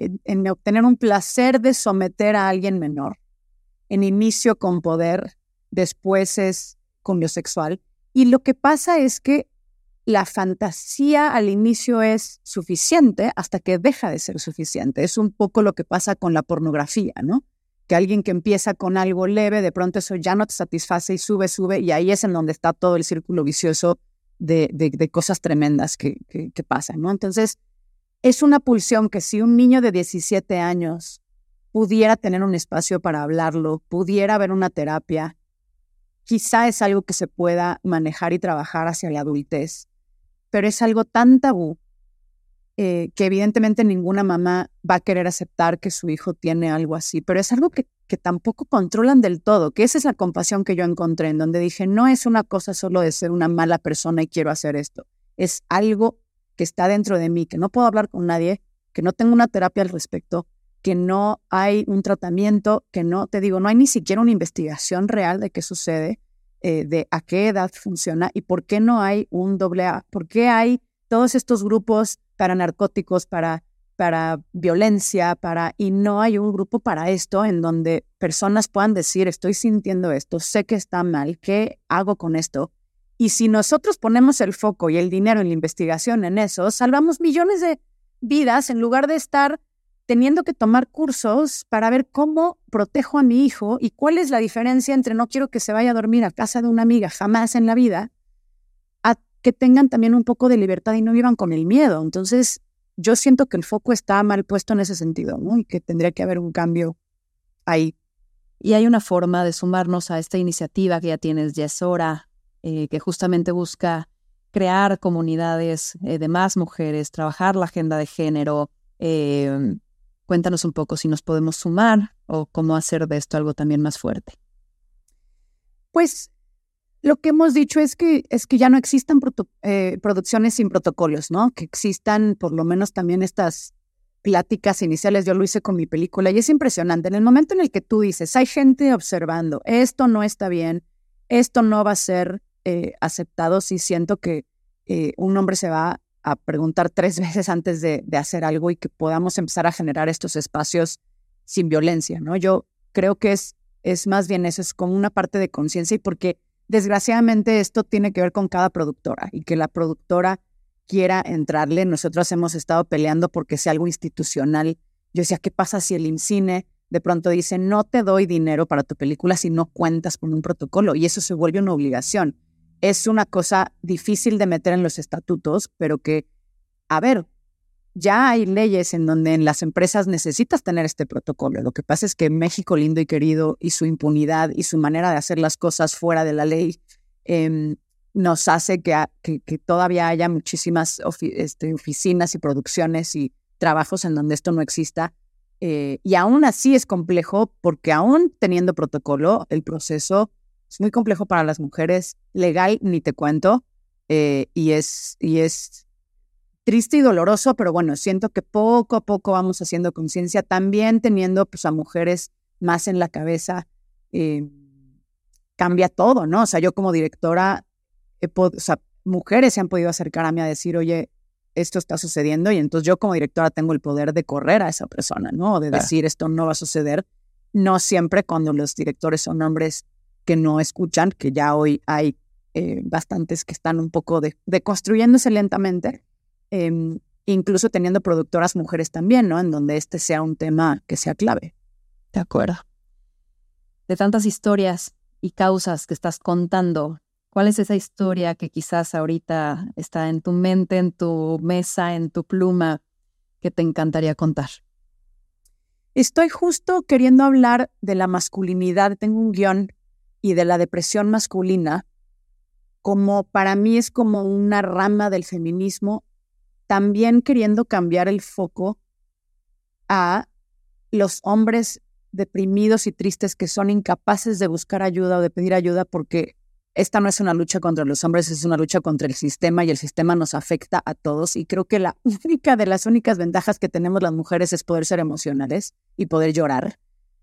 en, obtener un placer de someter a alguien menor. En inicio con poder, después es con lo sexual. Y lo que pasa es que la fantasía al inicio es suficiente hasta que deja de ser suficiente. Es un poco lo que pasa con la pornografía, ¿no? que alguien que empieza con algo leve, de pronto eso ya no te satisface y sube, sube, y ahí es en donde está todo el círculo vicioso de, de, cosas tremendas que, que, pasan, ¿no? Entonces, es una pulsión que si un niño de 17 años pudiera tener un espacio para hablarlo, pudiera haber una terapia, quizá es algo que se pueda manejar y trabajar hacia la adultez, pero es algo tan tabú eh, que evidentemente ninguna mamá va a querer aceptar que su hijo tiene algo así, pero es algo que, que tampoco controlan del todo, que esa es la compasión que yo encontré, en donde dije, no es una cosa solo de ser una mala persona y quiero hacer esto, es algo que está dentro de mí, que no puedo hablar con nadie, que no tengo una terapia al respecto, que no hay un tratamiento, que no, te digo, no hay ni siquiera una investigación real de qué sucede, eh, de a qué edad funciona y por qué no hay un doble A, por qué hay todos estos grupos para narcóticos, para, para violencia, para, y no hay un grupo para esto en donde personas puedan decir, estoy sintiendo esto, sé que está mal, ¿qué hago con esto? Y si nosotros ponemos el foco y el dinero en la investigación en eso, salvamos millones de vidas en lugar de estar teniendo que tomar cursos para ver cómo protejo a mi hijo y cuál es la diferencia entre no quiero que se vaya a dormir a casa de una amiga jamás en la vida que tengan también un poco de libertad y no vivan con el miedo. Entonces, yo siento que el foco está mal puesto en ese sentido, ¿no? Y que tendría que haber un cambio ahí. Y hay una forma de sumarnos a esta iniciativa que ya tienes, ya es hora, eh, que justamente busca crear comunidades eh, de más mujeres, trabajar la agenda de género. Eh, cuéntanos un poco si nos podemos sumar o cómo hacer de esto algo también más fuerte. Pues lo que hemos dicho es que, es que ya no existan eh, producciones sin protocolos, ¿no? Que existan por lo menos también estas pláticas iniciales. Yo lo hice con mi película y es impresionante. En el momento en el que tú dices, hay gente observando, esto no está bien, esto no va a ser eh, aceptado, siento que eh, un hombre se va a preguntar tres veces antes de, de hacer algo y que podamos empezar a generar estos espacios sin violencia, ¿no? Yo creo que es, es más bien eso, es como una parte de conciencia y porque Desgraciadamente esto tiene que ver con cada productora y que la productora quiera entrarle. Nosotros hemos estado peleando porque sea algo institucional. Yo decía, ¿qué pasa si el IMCINE de pronto dice, no te doy dinero para tu película si no cuentas con un protocolo? Y eso se vuelve una obligación. Es una cosa difícil de meter en los estatutos, pero que, a ver, ya hay leyes en donde en las empresas necesitas tener este protocolo. Lo que pasa es que México lindo y querido y su impunidad y su manera de hacer las cosas fuera de la ley em, nos hace que, que, todavía haya muchísimas este, oficinas y producciones y trabajos en donde esto no exista. Eh, y aún así es complejo porque aún teniendo protocolo, el proceso es muy complejo para las mujeres, legal ni te cuento, eh, y, es, y es triste y doloroso, pero bueno, siento que poco a poco vamos haciendo conciencia, también teniendo pues, a mujeres más en la cabeza, eh, cambia todo, ¿no? O sea, yo como directora, o sea, mujeres se han podido acercar a mí a decir, oye, esto está sucediendo y entonces yo como directora tengo el poder de correr a esa persona, ¿no? De decir, esto no va a suceder. No siempre cuando los directores son hombres que no escuchan, que ya hoy hay eh, bastantes que están un poco deconstruyéndose lentamente, Em, incluso teniendo productoras mujeres también, ¿no? En donde este sea un tema que sea clave. De acuerdo. De tantas historias y causas que estás contando, ¿cuál es esa historia que quizás ahorita está en tu mente, en tu mesa, en tu pluma, que te encantaría contar? Estoy justo queriendo hablar de la masculinidad, tengo un guion, y de la depresión masculina, como para mí es como una rama del feminismo, también queriendo cambiar el foco a los hombres deprimidos y tristes que son incapaces de buscar ayuda o de pedir ayuda porque esta no es una lucha contra los hombres, es una lucha contra el sistema y el sistema nos afecta a todos. Y creo que la única de las únicas ventajas que tenemos las mujeres es poder ser emocionales y poder llorar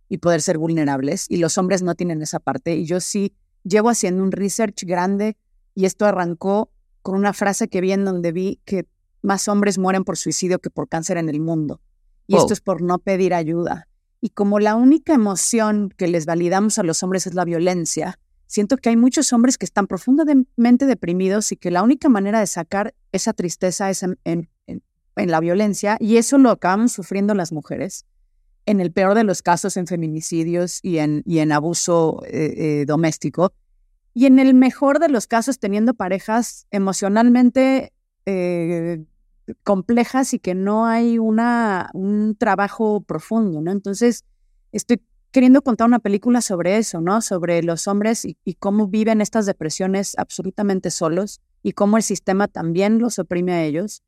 y poder ser vulnerables. Y los hombres no tienen esa parte. Y yo sí llevo haciendo un research grande y esto arrancó con una frase que vi en donde vi que más hombres mueren por suicidio que por cáncer en el mundo. Y esto es por no pedir ayuda. Y como la única emoción que les validamos a los hombres es la violencia, siento que hay muchos hombres que están profundamente deprimidos y que la única manera de sacar esa tristeza es en, la violencia y eso lo acaban sufriendo las mujeres. En el peor de los casos, en feminicidios y en, abuso eh, eh, doméstico. Y en el mejor de los casos, teniendo parejas emocionalmente eh, complejas y que no hay una, un trabajo profundo, ¿no? Entonces, estoy queriendo contar una película sobre eso, ¿no? Sobre los hombres y, cómo viven estas depresiones absolutamente solos y cómo el sistema también los oprime a ellos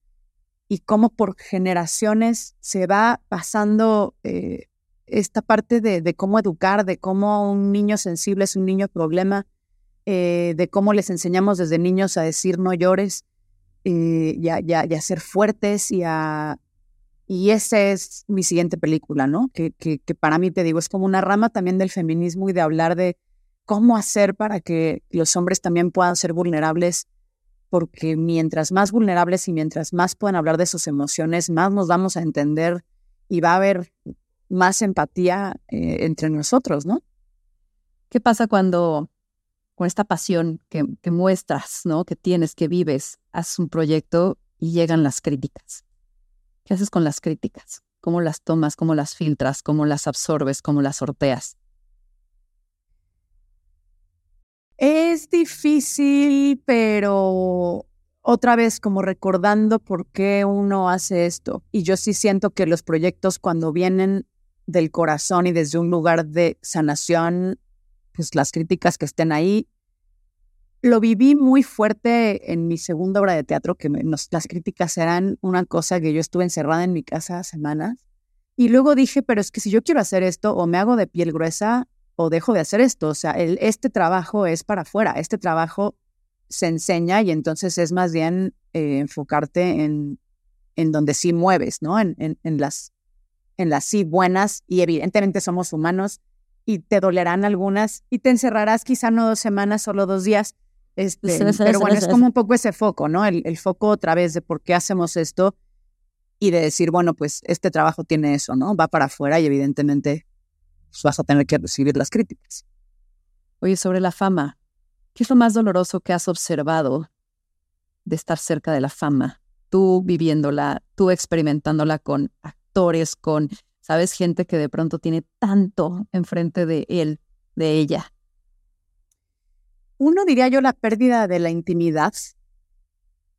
y cómo por generaciones se va pasando eh, esta parte de, cómo educar, de cómo un niño sensible es un niño problema, eh, de cómo les enseñamos desde niños a decir no llores eh, y, a, ser fuertes y a, y esa es mi siguiente película, ¿no? Que, que, para mí, te digo, es como una rama también del feminismo y de hablar de cómo hacer para que los hombres también puedan ser vulnerables, porque mientras más vulnerables y mientras más puedan hablar de sus emociones, más nos vamos a entender y va a haber más empatía eh, entre nosotros, ¿no? ¿Qué pasa cuando con esta pasión que, que muestras, ¿no? Que tienes, que vives, haces un proyecto y llegan las críticas? ¿Qué haces con las críticas? ¿Cómo las tomas? ¿Cómo las filtras? ¿Cómo las absorbes? ¿Cómo las sorteas? Es difícil, pero otra vez como recordando por qué uno hace esto. Y yo sí siento que los proyectos cuando vienen del corazón y desde un lugar de sanación, pues las críticas que estén ahí lo viví muy fuerte en mi segunda obra de teatro, que las críticas eran una cosa que yo estuve encerrada en mi casa semanas. Y luego dije, pero es que si yo quiero hacer esto, o me hago de piel gruesa o dejo de hacer esto. O sea, el, este trabajo es para afuera, este trabajo se enseña y entonces es más bien eh, enfocarte en, en donde sí mueves, ¿no? En, en, en, las, en las sí buenas y evidentemente somos humanos y te dolerán algunas y te encerrarás quizá no dos semanas, solo dos días, este, pero bueno, es como un poco ese foco, ¿no? El, foco otra vez de por qué hacemos esto y de decir, bueno, pues este trabajo tiene eso, ¿no? Va para afuera y evidentemente pues, vas a tener que recibir las críticas. Oye, sobre la fama, ¿qué es lo más doloroso que has observado de estar cerca de la fama? Tú viviéndola, tú experimentándola con actores, con, sabes, gente que de pronto tiene tanto enfrente de él, de ella. Uno diría yo la pérdida de la intimidad.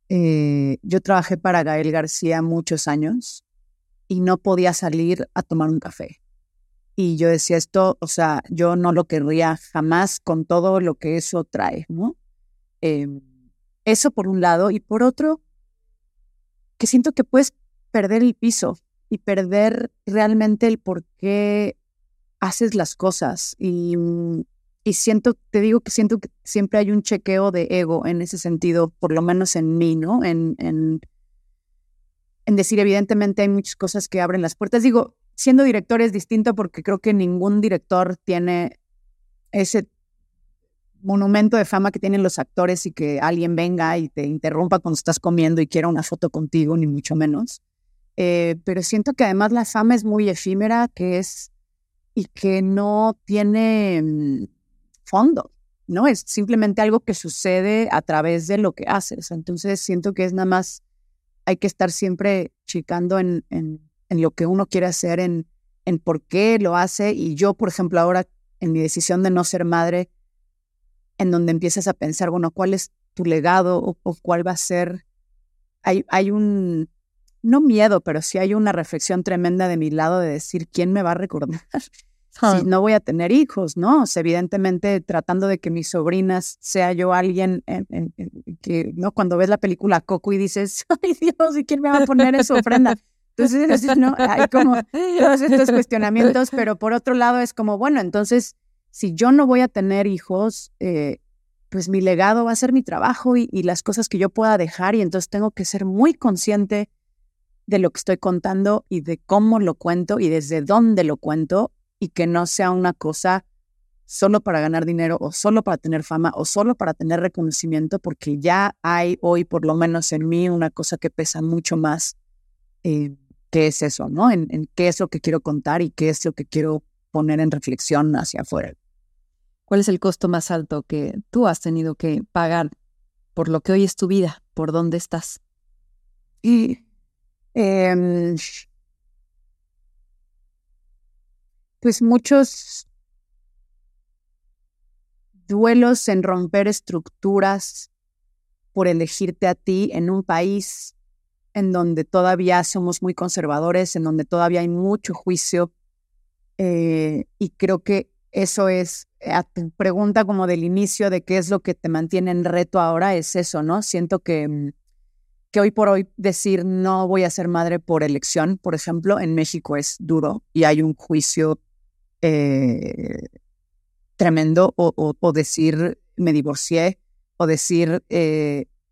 Eh, yo trabajé para Gael García muchos años y no podía salir a tomar un café. Y yo decía esto, o sea, yo no lo querría jamás con todo lo que eso trae, ¿no? Em, eso por un lado. Y por otro, que siento que puedes perder el piso y perder realmente el por qué haces las cosas. Y mm, y siento, te digo que siento que siempre hay un chequeo de ego en ese sentido, por lo menos en mí, ¿no? En, en, en decir, evidentemente hay muchas cosas que abren las puertas. Digo, siendo director es distinto porque creo que ningún director tiene ese monumento de fama que tienen los actores y que alguien venga y te interrumpa cuando estás comiendo y quiera una foto contigo, ni mucho menos. Eh, pero siento que además la fama es muy efímera, que es y que no tiene mm, fondo, ¿no? Es simplemente algo que sucede a través de lo que haces. Entonces siento que es nada más hay que estar siempre chicando en, en, en lo que uno quiere hacer, en, en por qué lo hace. Y yo, por ejemplo, ahora en mi decisión de no ser madre, en donde empiezas a pensar, bueno, ¿cuál es tu legado o, cuál va a ser? Hay, hay un, no miedo, pero sí hay una reflexión tremenda de mi lado de decir, ¿quién me va a recordar? Si no voy a tener hijos, ¿no? evidentemente tratando de que mis sobrinas sea yo alguien que, ¿no? Cuando ves la película Coco y dices, ay Dios, ¿y quién me va a poner en su ofrenda? Entonces, ¿no? Hay como todos estos cuestionamientos, pero por otro lado es como, bueno, entonces, si yo no voy a tener hijos, eh, pues mi legado va a ser mi trabajo y, las cosas que yo pueda dejar y entonces tengo que ser muy consciente de lo que estoy contando y de cómo lo cuento y desde dónde lo cuento y que no sea una cosa solo para ganar dinero o solo para tener fama o solo para tener reconocimiento, porque ya hay hoy, por lo menos en mí, una cosa que pesa mucho más eh, qué es eso, ¿no? En, qué es lo que quiero contar y qué es lo que quiero poner en reflexión hacia afuera. ¿Cuál es el costo más alto que tú has tenido que pagar por lo que hoy es tu vida? ¿Por dónde estás? Y, em, pues muchos duelos en romper estructuras por elegirte a ti en un país en donde todavía somos muy conservadores, en donde todavía hay mucho juicio. Eh, y creo que eso es, eh, a tu pregunta como del inicio de qué es lo que te mantiene en reto ahora, es eso, ¿no? Siento que, mm, que hoy por hoy decir no voy a ser madre por elección, por ejemplo, en México es duro y hay un juicio eh, tremendo, o, o, decir me divorcié, o decir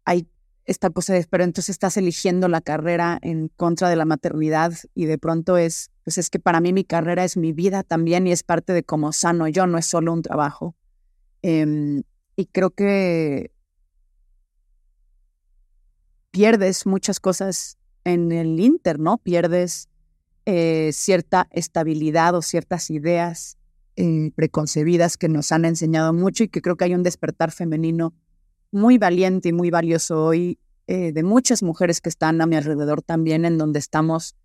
hay esta pero entonces estás eligiendo la carrera en contra de la maternidad y de pronto es, pues es que para mí mi carrera es mi vida también y es parte de cómo sano yo, no es solo un trabajo. Em, y creo que pierdes muchas cosas en el Inter, ¿no? Pierdes eh, cierta estabilidad o ciertas ideas eh, preconcebidas que nos han enseñado mucho y que creo que hay un despertar femenino muy valiente y muy valioso hoy eh, de muchas mujeres que están a mi alrededor también, en donde estamos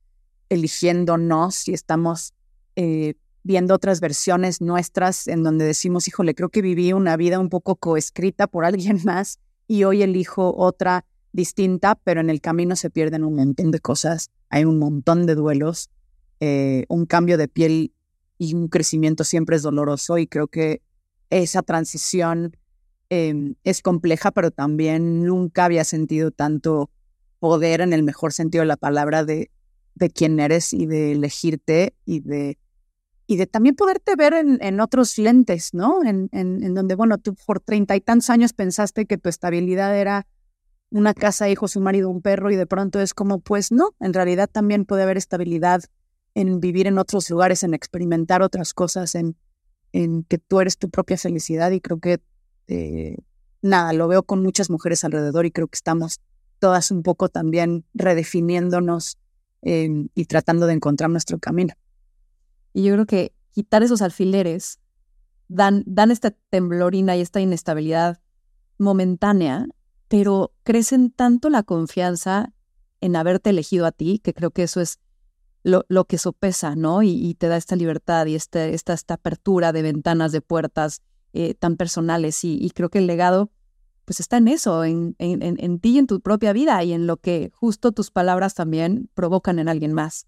eligiéndonos y estamos eh, viendo otras versiones nuestras, en donde decimos, híjole, creo que viví una vida un poco coescrita por alguien más y hoy elijo otra distinta, pero en el camino se pierden un montón de cosas, hay un montón de duelos, eh, un cambio de piel y un crecimiento siempre es doloroso y creo que esa transición Em, es compleja, pero también nunca había sentido tanto poder en el mejor sentido de la palabra de, de quién eres y de elegirte y de, y de también poderte ver en, en otros lentes, ¿no? En, en, donde, bueno, tú por treinta y tantos años pensaste que tu estabilidad era una casa, hijos, un marido, un perro, y de pronto es como, pues no, en realidad también puede haber estabilidad en vivir en otros lugares, en experimentar otras cosas, en, en que tú eres tu propia felicidad, y creo que eh, nada, lo veo con muchas mujeres alrededor y creo que estamos todas un poco también redefiniéndonos em, y tratando de encontrar nuestro camino. Y yo creo que quitar esos alfileres dan, dan esta temblorina y esta inestabilidad momentánea, pero crecen tanto la confianza en haberte elegido a ti, que creo que eso es lo, lo que sopesa, ¿no? Y, te da esta libertad y este, esta, esta apertura de ventanas, de puertas, eh, tan personales y, creo que el legado pues está en eso, en, en, en, ti y en tu propia vida y en lo que justo tus palabras también provocan en alguien más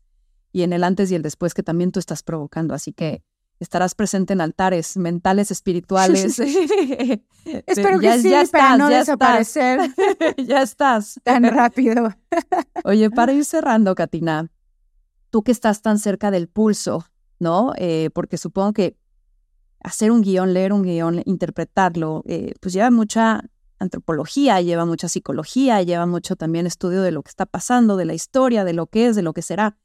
y en el antes y el después que también tú estás provocando. Así que estarás presente en altares mentales, espirituales. Espero que sí, para no desaparecer. ya estás. Tan rápido. Oye, para ir cerrando, Katina, tú que estás tan cerca del pulso, ¿no? Eh, porque supongo que hacer un guion, leer un guion, interpretarlo, eh, pues lleva mucha antropología, lleva mucha psicología, lleva mucho también estudio de lo que está pasando, de la historia, de lo que es, de lo que será.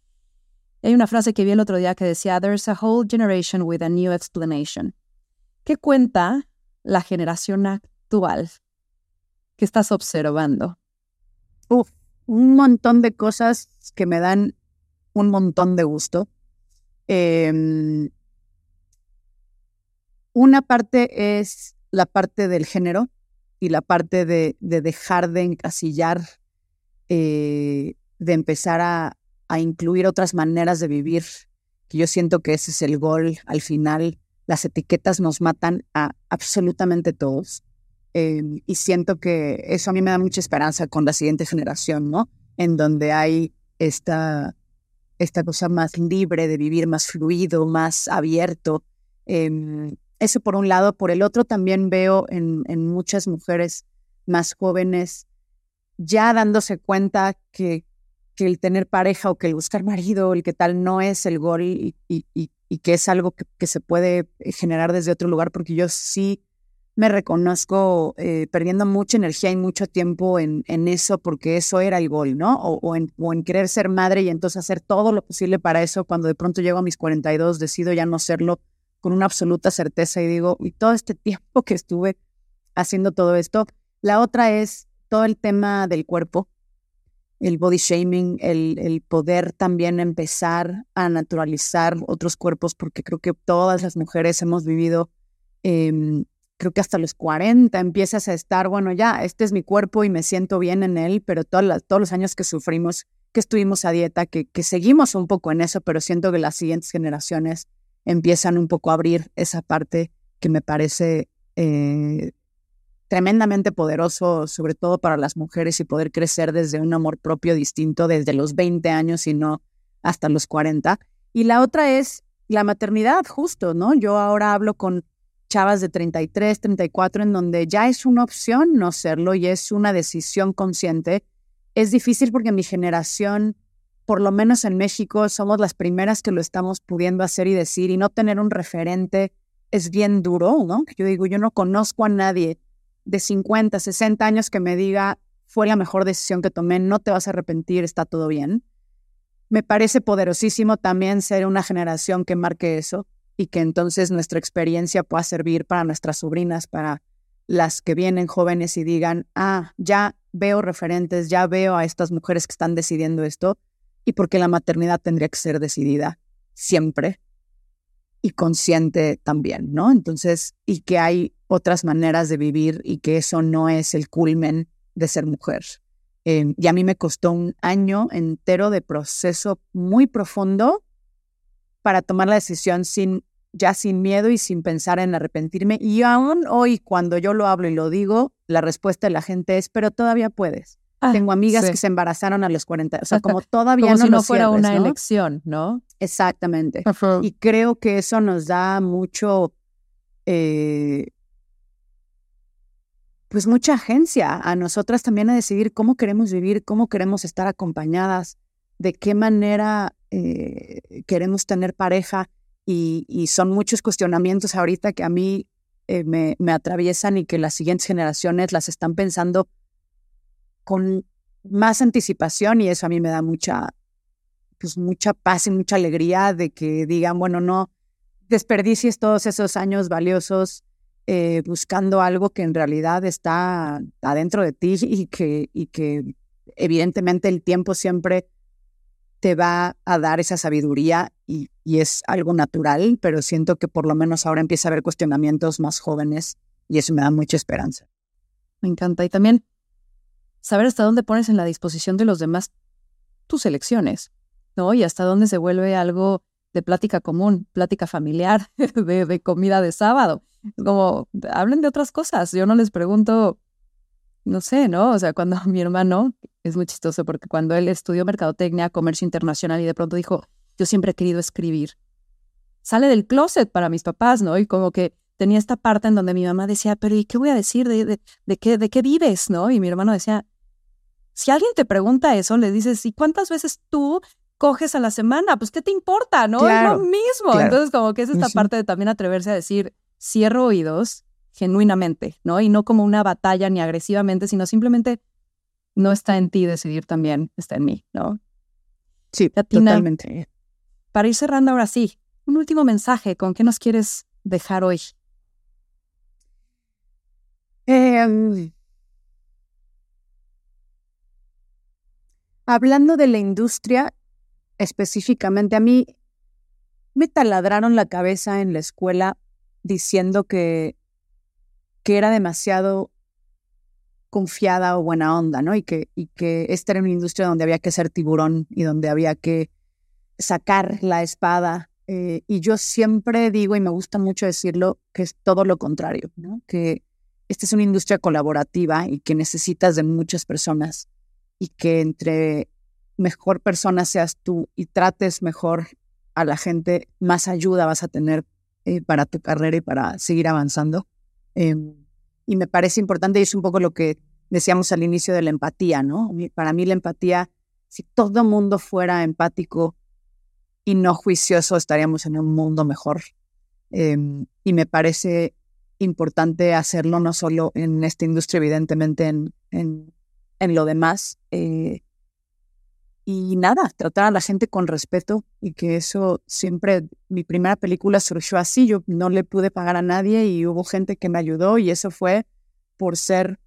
Hay una frase que vi el otro día que decía, There's a whole generation with a new explanation. ¿Qué cuenta la generación actual que estás observando? Uf, un montón de cosas que me dan un montón de gusto. Eh, una parte es la parte del género y la parte de, dejar de encasillar eh, de empezar a, incluir otras maneras de vivir, que yo siento que ese es el gol al final. Las etiquetas nos matan a absolutamente todos. Em, y siento que eso a mí me da mucha esperanza con la siguiente generación, ¿no? En donde hay esta, esta cosa más libre de vivir, más fluido, más abierto. Em, eso por un lado. Por el otro también veo en, muchas mujeres más jóvenes ya dándose cuenta que, el tener pareja o que el buscar marido o el que tal no es el gol y, que es algo que, se puede generar desde otro lugar, porque yo sí me reconozco eh, perdiendo mucha energía y mucho tiempo en, eso porque eso era el gol, ¿no? En, o, en, querer ser madre y entonces hacer todo lo posible para eso. Cuando de pronto llego a mis 42, decido ya no serlo con una absoluta certeza y digo, y todo este tiempo que estuve haciendo todo esto. La otra es todo el tema del cuerpo, el body shaming, el, el poder también empezar a naturalizar otros cuerpos, porque creo que todas las mujeres hemos vivido... Eh, creo que hasta los 40 empiezas a estar, bueno, ya, este es mi cuerpo y me siento bien en él, pero todos los años que sufrimos, que estuvimos a dieta, que, que seguimos un poco en eso, pero siento que las siguientes generaciones empiezan un poco a abrir esa parte que me parece eh, tremendamente poderoso, sobre todo para las mujeres y poder crecer desde un amor propio distinto desde los 20 años y no hasta los 40. Y la otra es la maternidad, justo, ¿no? Yo ahora hablo con chavas de 33, 34, en donde ya es una opción no serlo y es una decisión consciente. Es difícil porque mi generación, por lo menos en México, somos las primeras que lo estamos pudiendo hacer y decir y no tener un referente es bien duro, ¿no? Yo digo, yo no conozco a nadie de 50, 60 años que me diga, fue la mejor decisión que tomé, no te vas a arrepentir, está todo bien. Me parece poderosísimo también ser una generación que marque eso y que entonces nuestra experiencia pueda servir para nuestras sobrinas, para las que vienen jóvenes y digan, ah, ya veo referentes, ya veo a estas mujeres que están decidiendo esto, y porque la maternidad tendría que ser decidida siempre y consciente también, ¿no? Entonces, y que hay otras maneras de vivir y que eso no es el culmen de ser mujer. Eh, y a mí me costó un año entero de proceso muy profundo para tomar la decisión sin ya sin miedo y sin pensar en arrepentirme. Y aún hoy, cuando yo lo hablo y lo digo, la respuesta de la gente es, pero todavía puedes. Ah, Tengo amigas sí. que se embarazaron a los 40, o sea, como todavía como no si no fuera cierres, una ¿no? elección, ¿no? Exactamente. Uh -huh. Y creo que eso nos da mucho, eh, pues mucha agencia a nosotras también a decidir cómo queremos vivir, cómo queremos estar acompañadas, de qué manera eh, queremos tener pareja y, y, son muchos cuestionamientos ahorita que a mí eh, me, me, atraviesan y que las siguientes generaciones las están pensando con más anticipación y eso a mí me da mucha, pues mucha paz y mucha alegría de que digan, bueno, no desperdicies todos esos años valiosos eh, buscando algo que en realidad está adentro de ti y que, y que evidentemente el tiempo siempre te va a dar esa sabiduría y, y, es algo natural, pero siento que por lo menos ahora empieza a haber cuestionamientos más jóvenes y eso me da mucha esperanza. Me encanta. Y también saber hasta dónde pones en la disposición de los demás tus elecciones, ¿no? Y hasta dónde se vuelve algo de plática común, plática familiar, de, comida de sábado. Como, hablen de otras cosas. Yo no les pregunto, no sé, ¿no? O sea, cuando mi hermano, es muy chistoso porque cuando él estudió mercadotecnia, comercio internacional y de pronto dijo, yo siempre he querido escribir, sale del closet para mis papás, ¿no? Y como que tenía esta parte en donde mi mamá decía, pero ¿y qué voy a decir? ¿De, de, de qué, de qué vives? ¿No? Y mi hermano decía, si alguien te pregunta eso, le dices, ¿y cuántas veces tú coges a la semana? Pues, ¿qué te importa? ¿No? Claro, es lo mismo. Claro. Entonces, como que es esta Sí. parte de también atreverse a decir, cierro oídos genuinamente, ¿no? Y no como una batalla ni agresivamente, sino simplemente no está en ti decidir también, está en mí, ¿no? Sí, Latina, totalmente. Para ir cerrando ahora sí, un último mensaje, ¿con qué nos quieres dejar hoy? Eh, hablando de la industria, específicamente, a mí me taladraron la cabeza en la escuela diciendo que, que era demasiado confiada o buena onda, ¿no? Y que, y que esta era una industria donde había que ser tiburón y donde había que sacar la espada. Eh, y yo siempre digo, y me gusta mucho decirlo, que es todo lo contrario, ¿no? Que esta es una industria colaborativa y que necesitas de muchas personas y que entre mejor persona seas tú y trates mejor a la gente, más ayuda vas a tener eh, para tu carrera y para seguir avanzando. Em, y me parece importante, y es un poco lo que decíamos al inicio de la empatía, ¿no? Para mí la empatía, si todo mundo fuera empático y no juicioso, estaríamos en un mundo mejor. Em, y me parece importante hacerlo no solo en esta industria, evidentemente en, en lo demás, eh, y nada, tratar a la gente con respeto y que eso siempre, mi primera película surgió así, yo no le pude pagar a nadie y hubo gente que me ayudó y eso fue por ser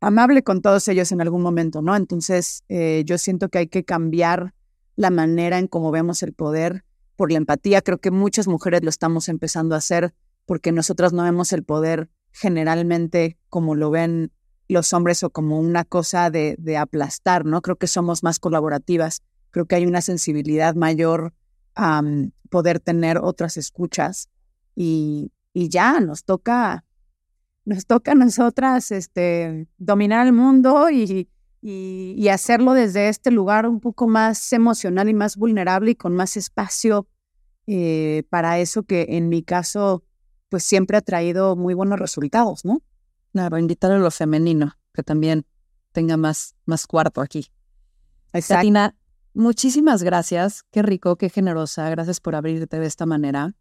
amable con todos ellos en algún momento, ¿no? Entonces, eh, yo siento que hay que cambiar la manera en cómo vemos el poder por la empatía. Creo que muchas mujeres lo estamos empezando a hacer porque nosotras no vemos el poder generalmente como lo ven los hombres o como una cosa de, aplastar, ¿no? Creo que somos más colaborativas, creo que hay una sensibilidad mayor a poder tener otras escuchas y, y, ya nos toca, nos toca a nosotras este, dominar el mundo y, y, y, hacerlo desde este lugar un poco más emocional y más vulnerable y con más espacio eh, para eso que en mi caso pues siempre ha traído muy buenos resultados, ¿no? Claro, invitar a lo femenino, que también tenga más, más cuarto aquí. Exacto. muchísimas gracias. Qué rico, qué generosa. Gracias por abrirte de esta manera.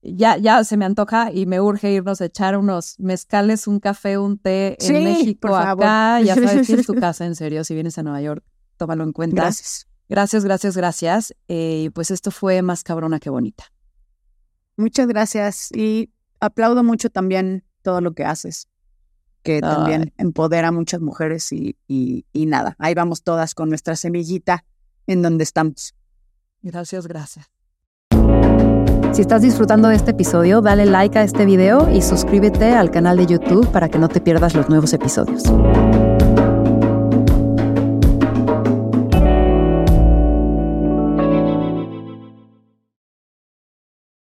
Ya, ya se me antoja y me urge irnos a echar unos mezcales, un café, un té en México, acá. Ya sabes que es tu casa, en serio. Si vienes a Nueva York, tómalo en cuenta. Gracias. Gracias, gracias, gracias. Eh, pues esto fue más cabrona que bonita. Muchas gracias y aplaudo mucho también todo lo que haces, que también empodera a muchas mujeres y, y, y nada, ahí vamos todas con nuestra semillita en donde estamos. Gracias, gracias. Si estás disfrutando de este episodio, dale like a este video y suscríbete al canal de YouTube para que no te pierdas los nuevos episodios.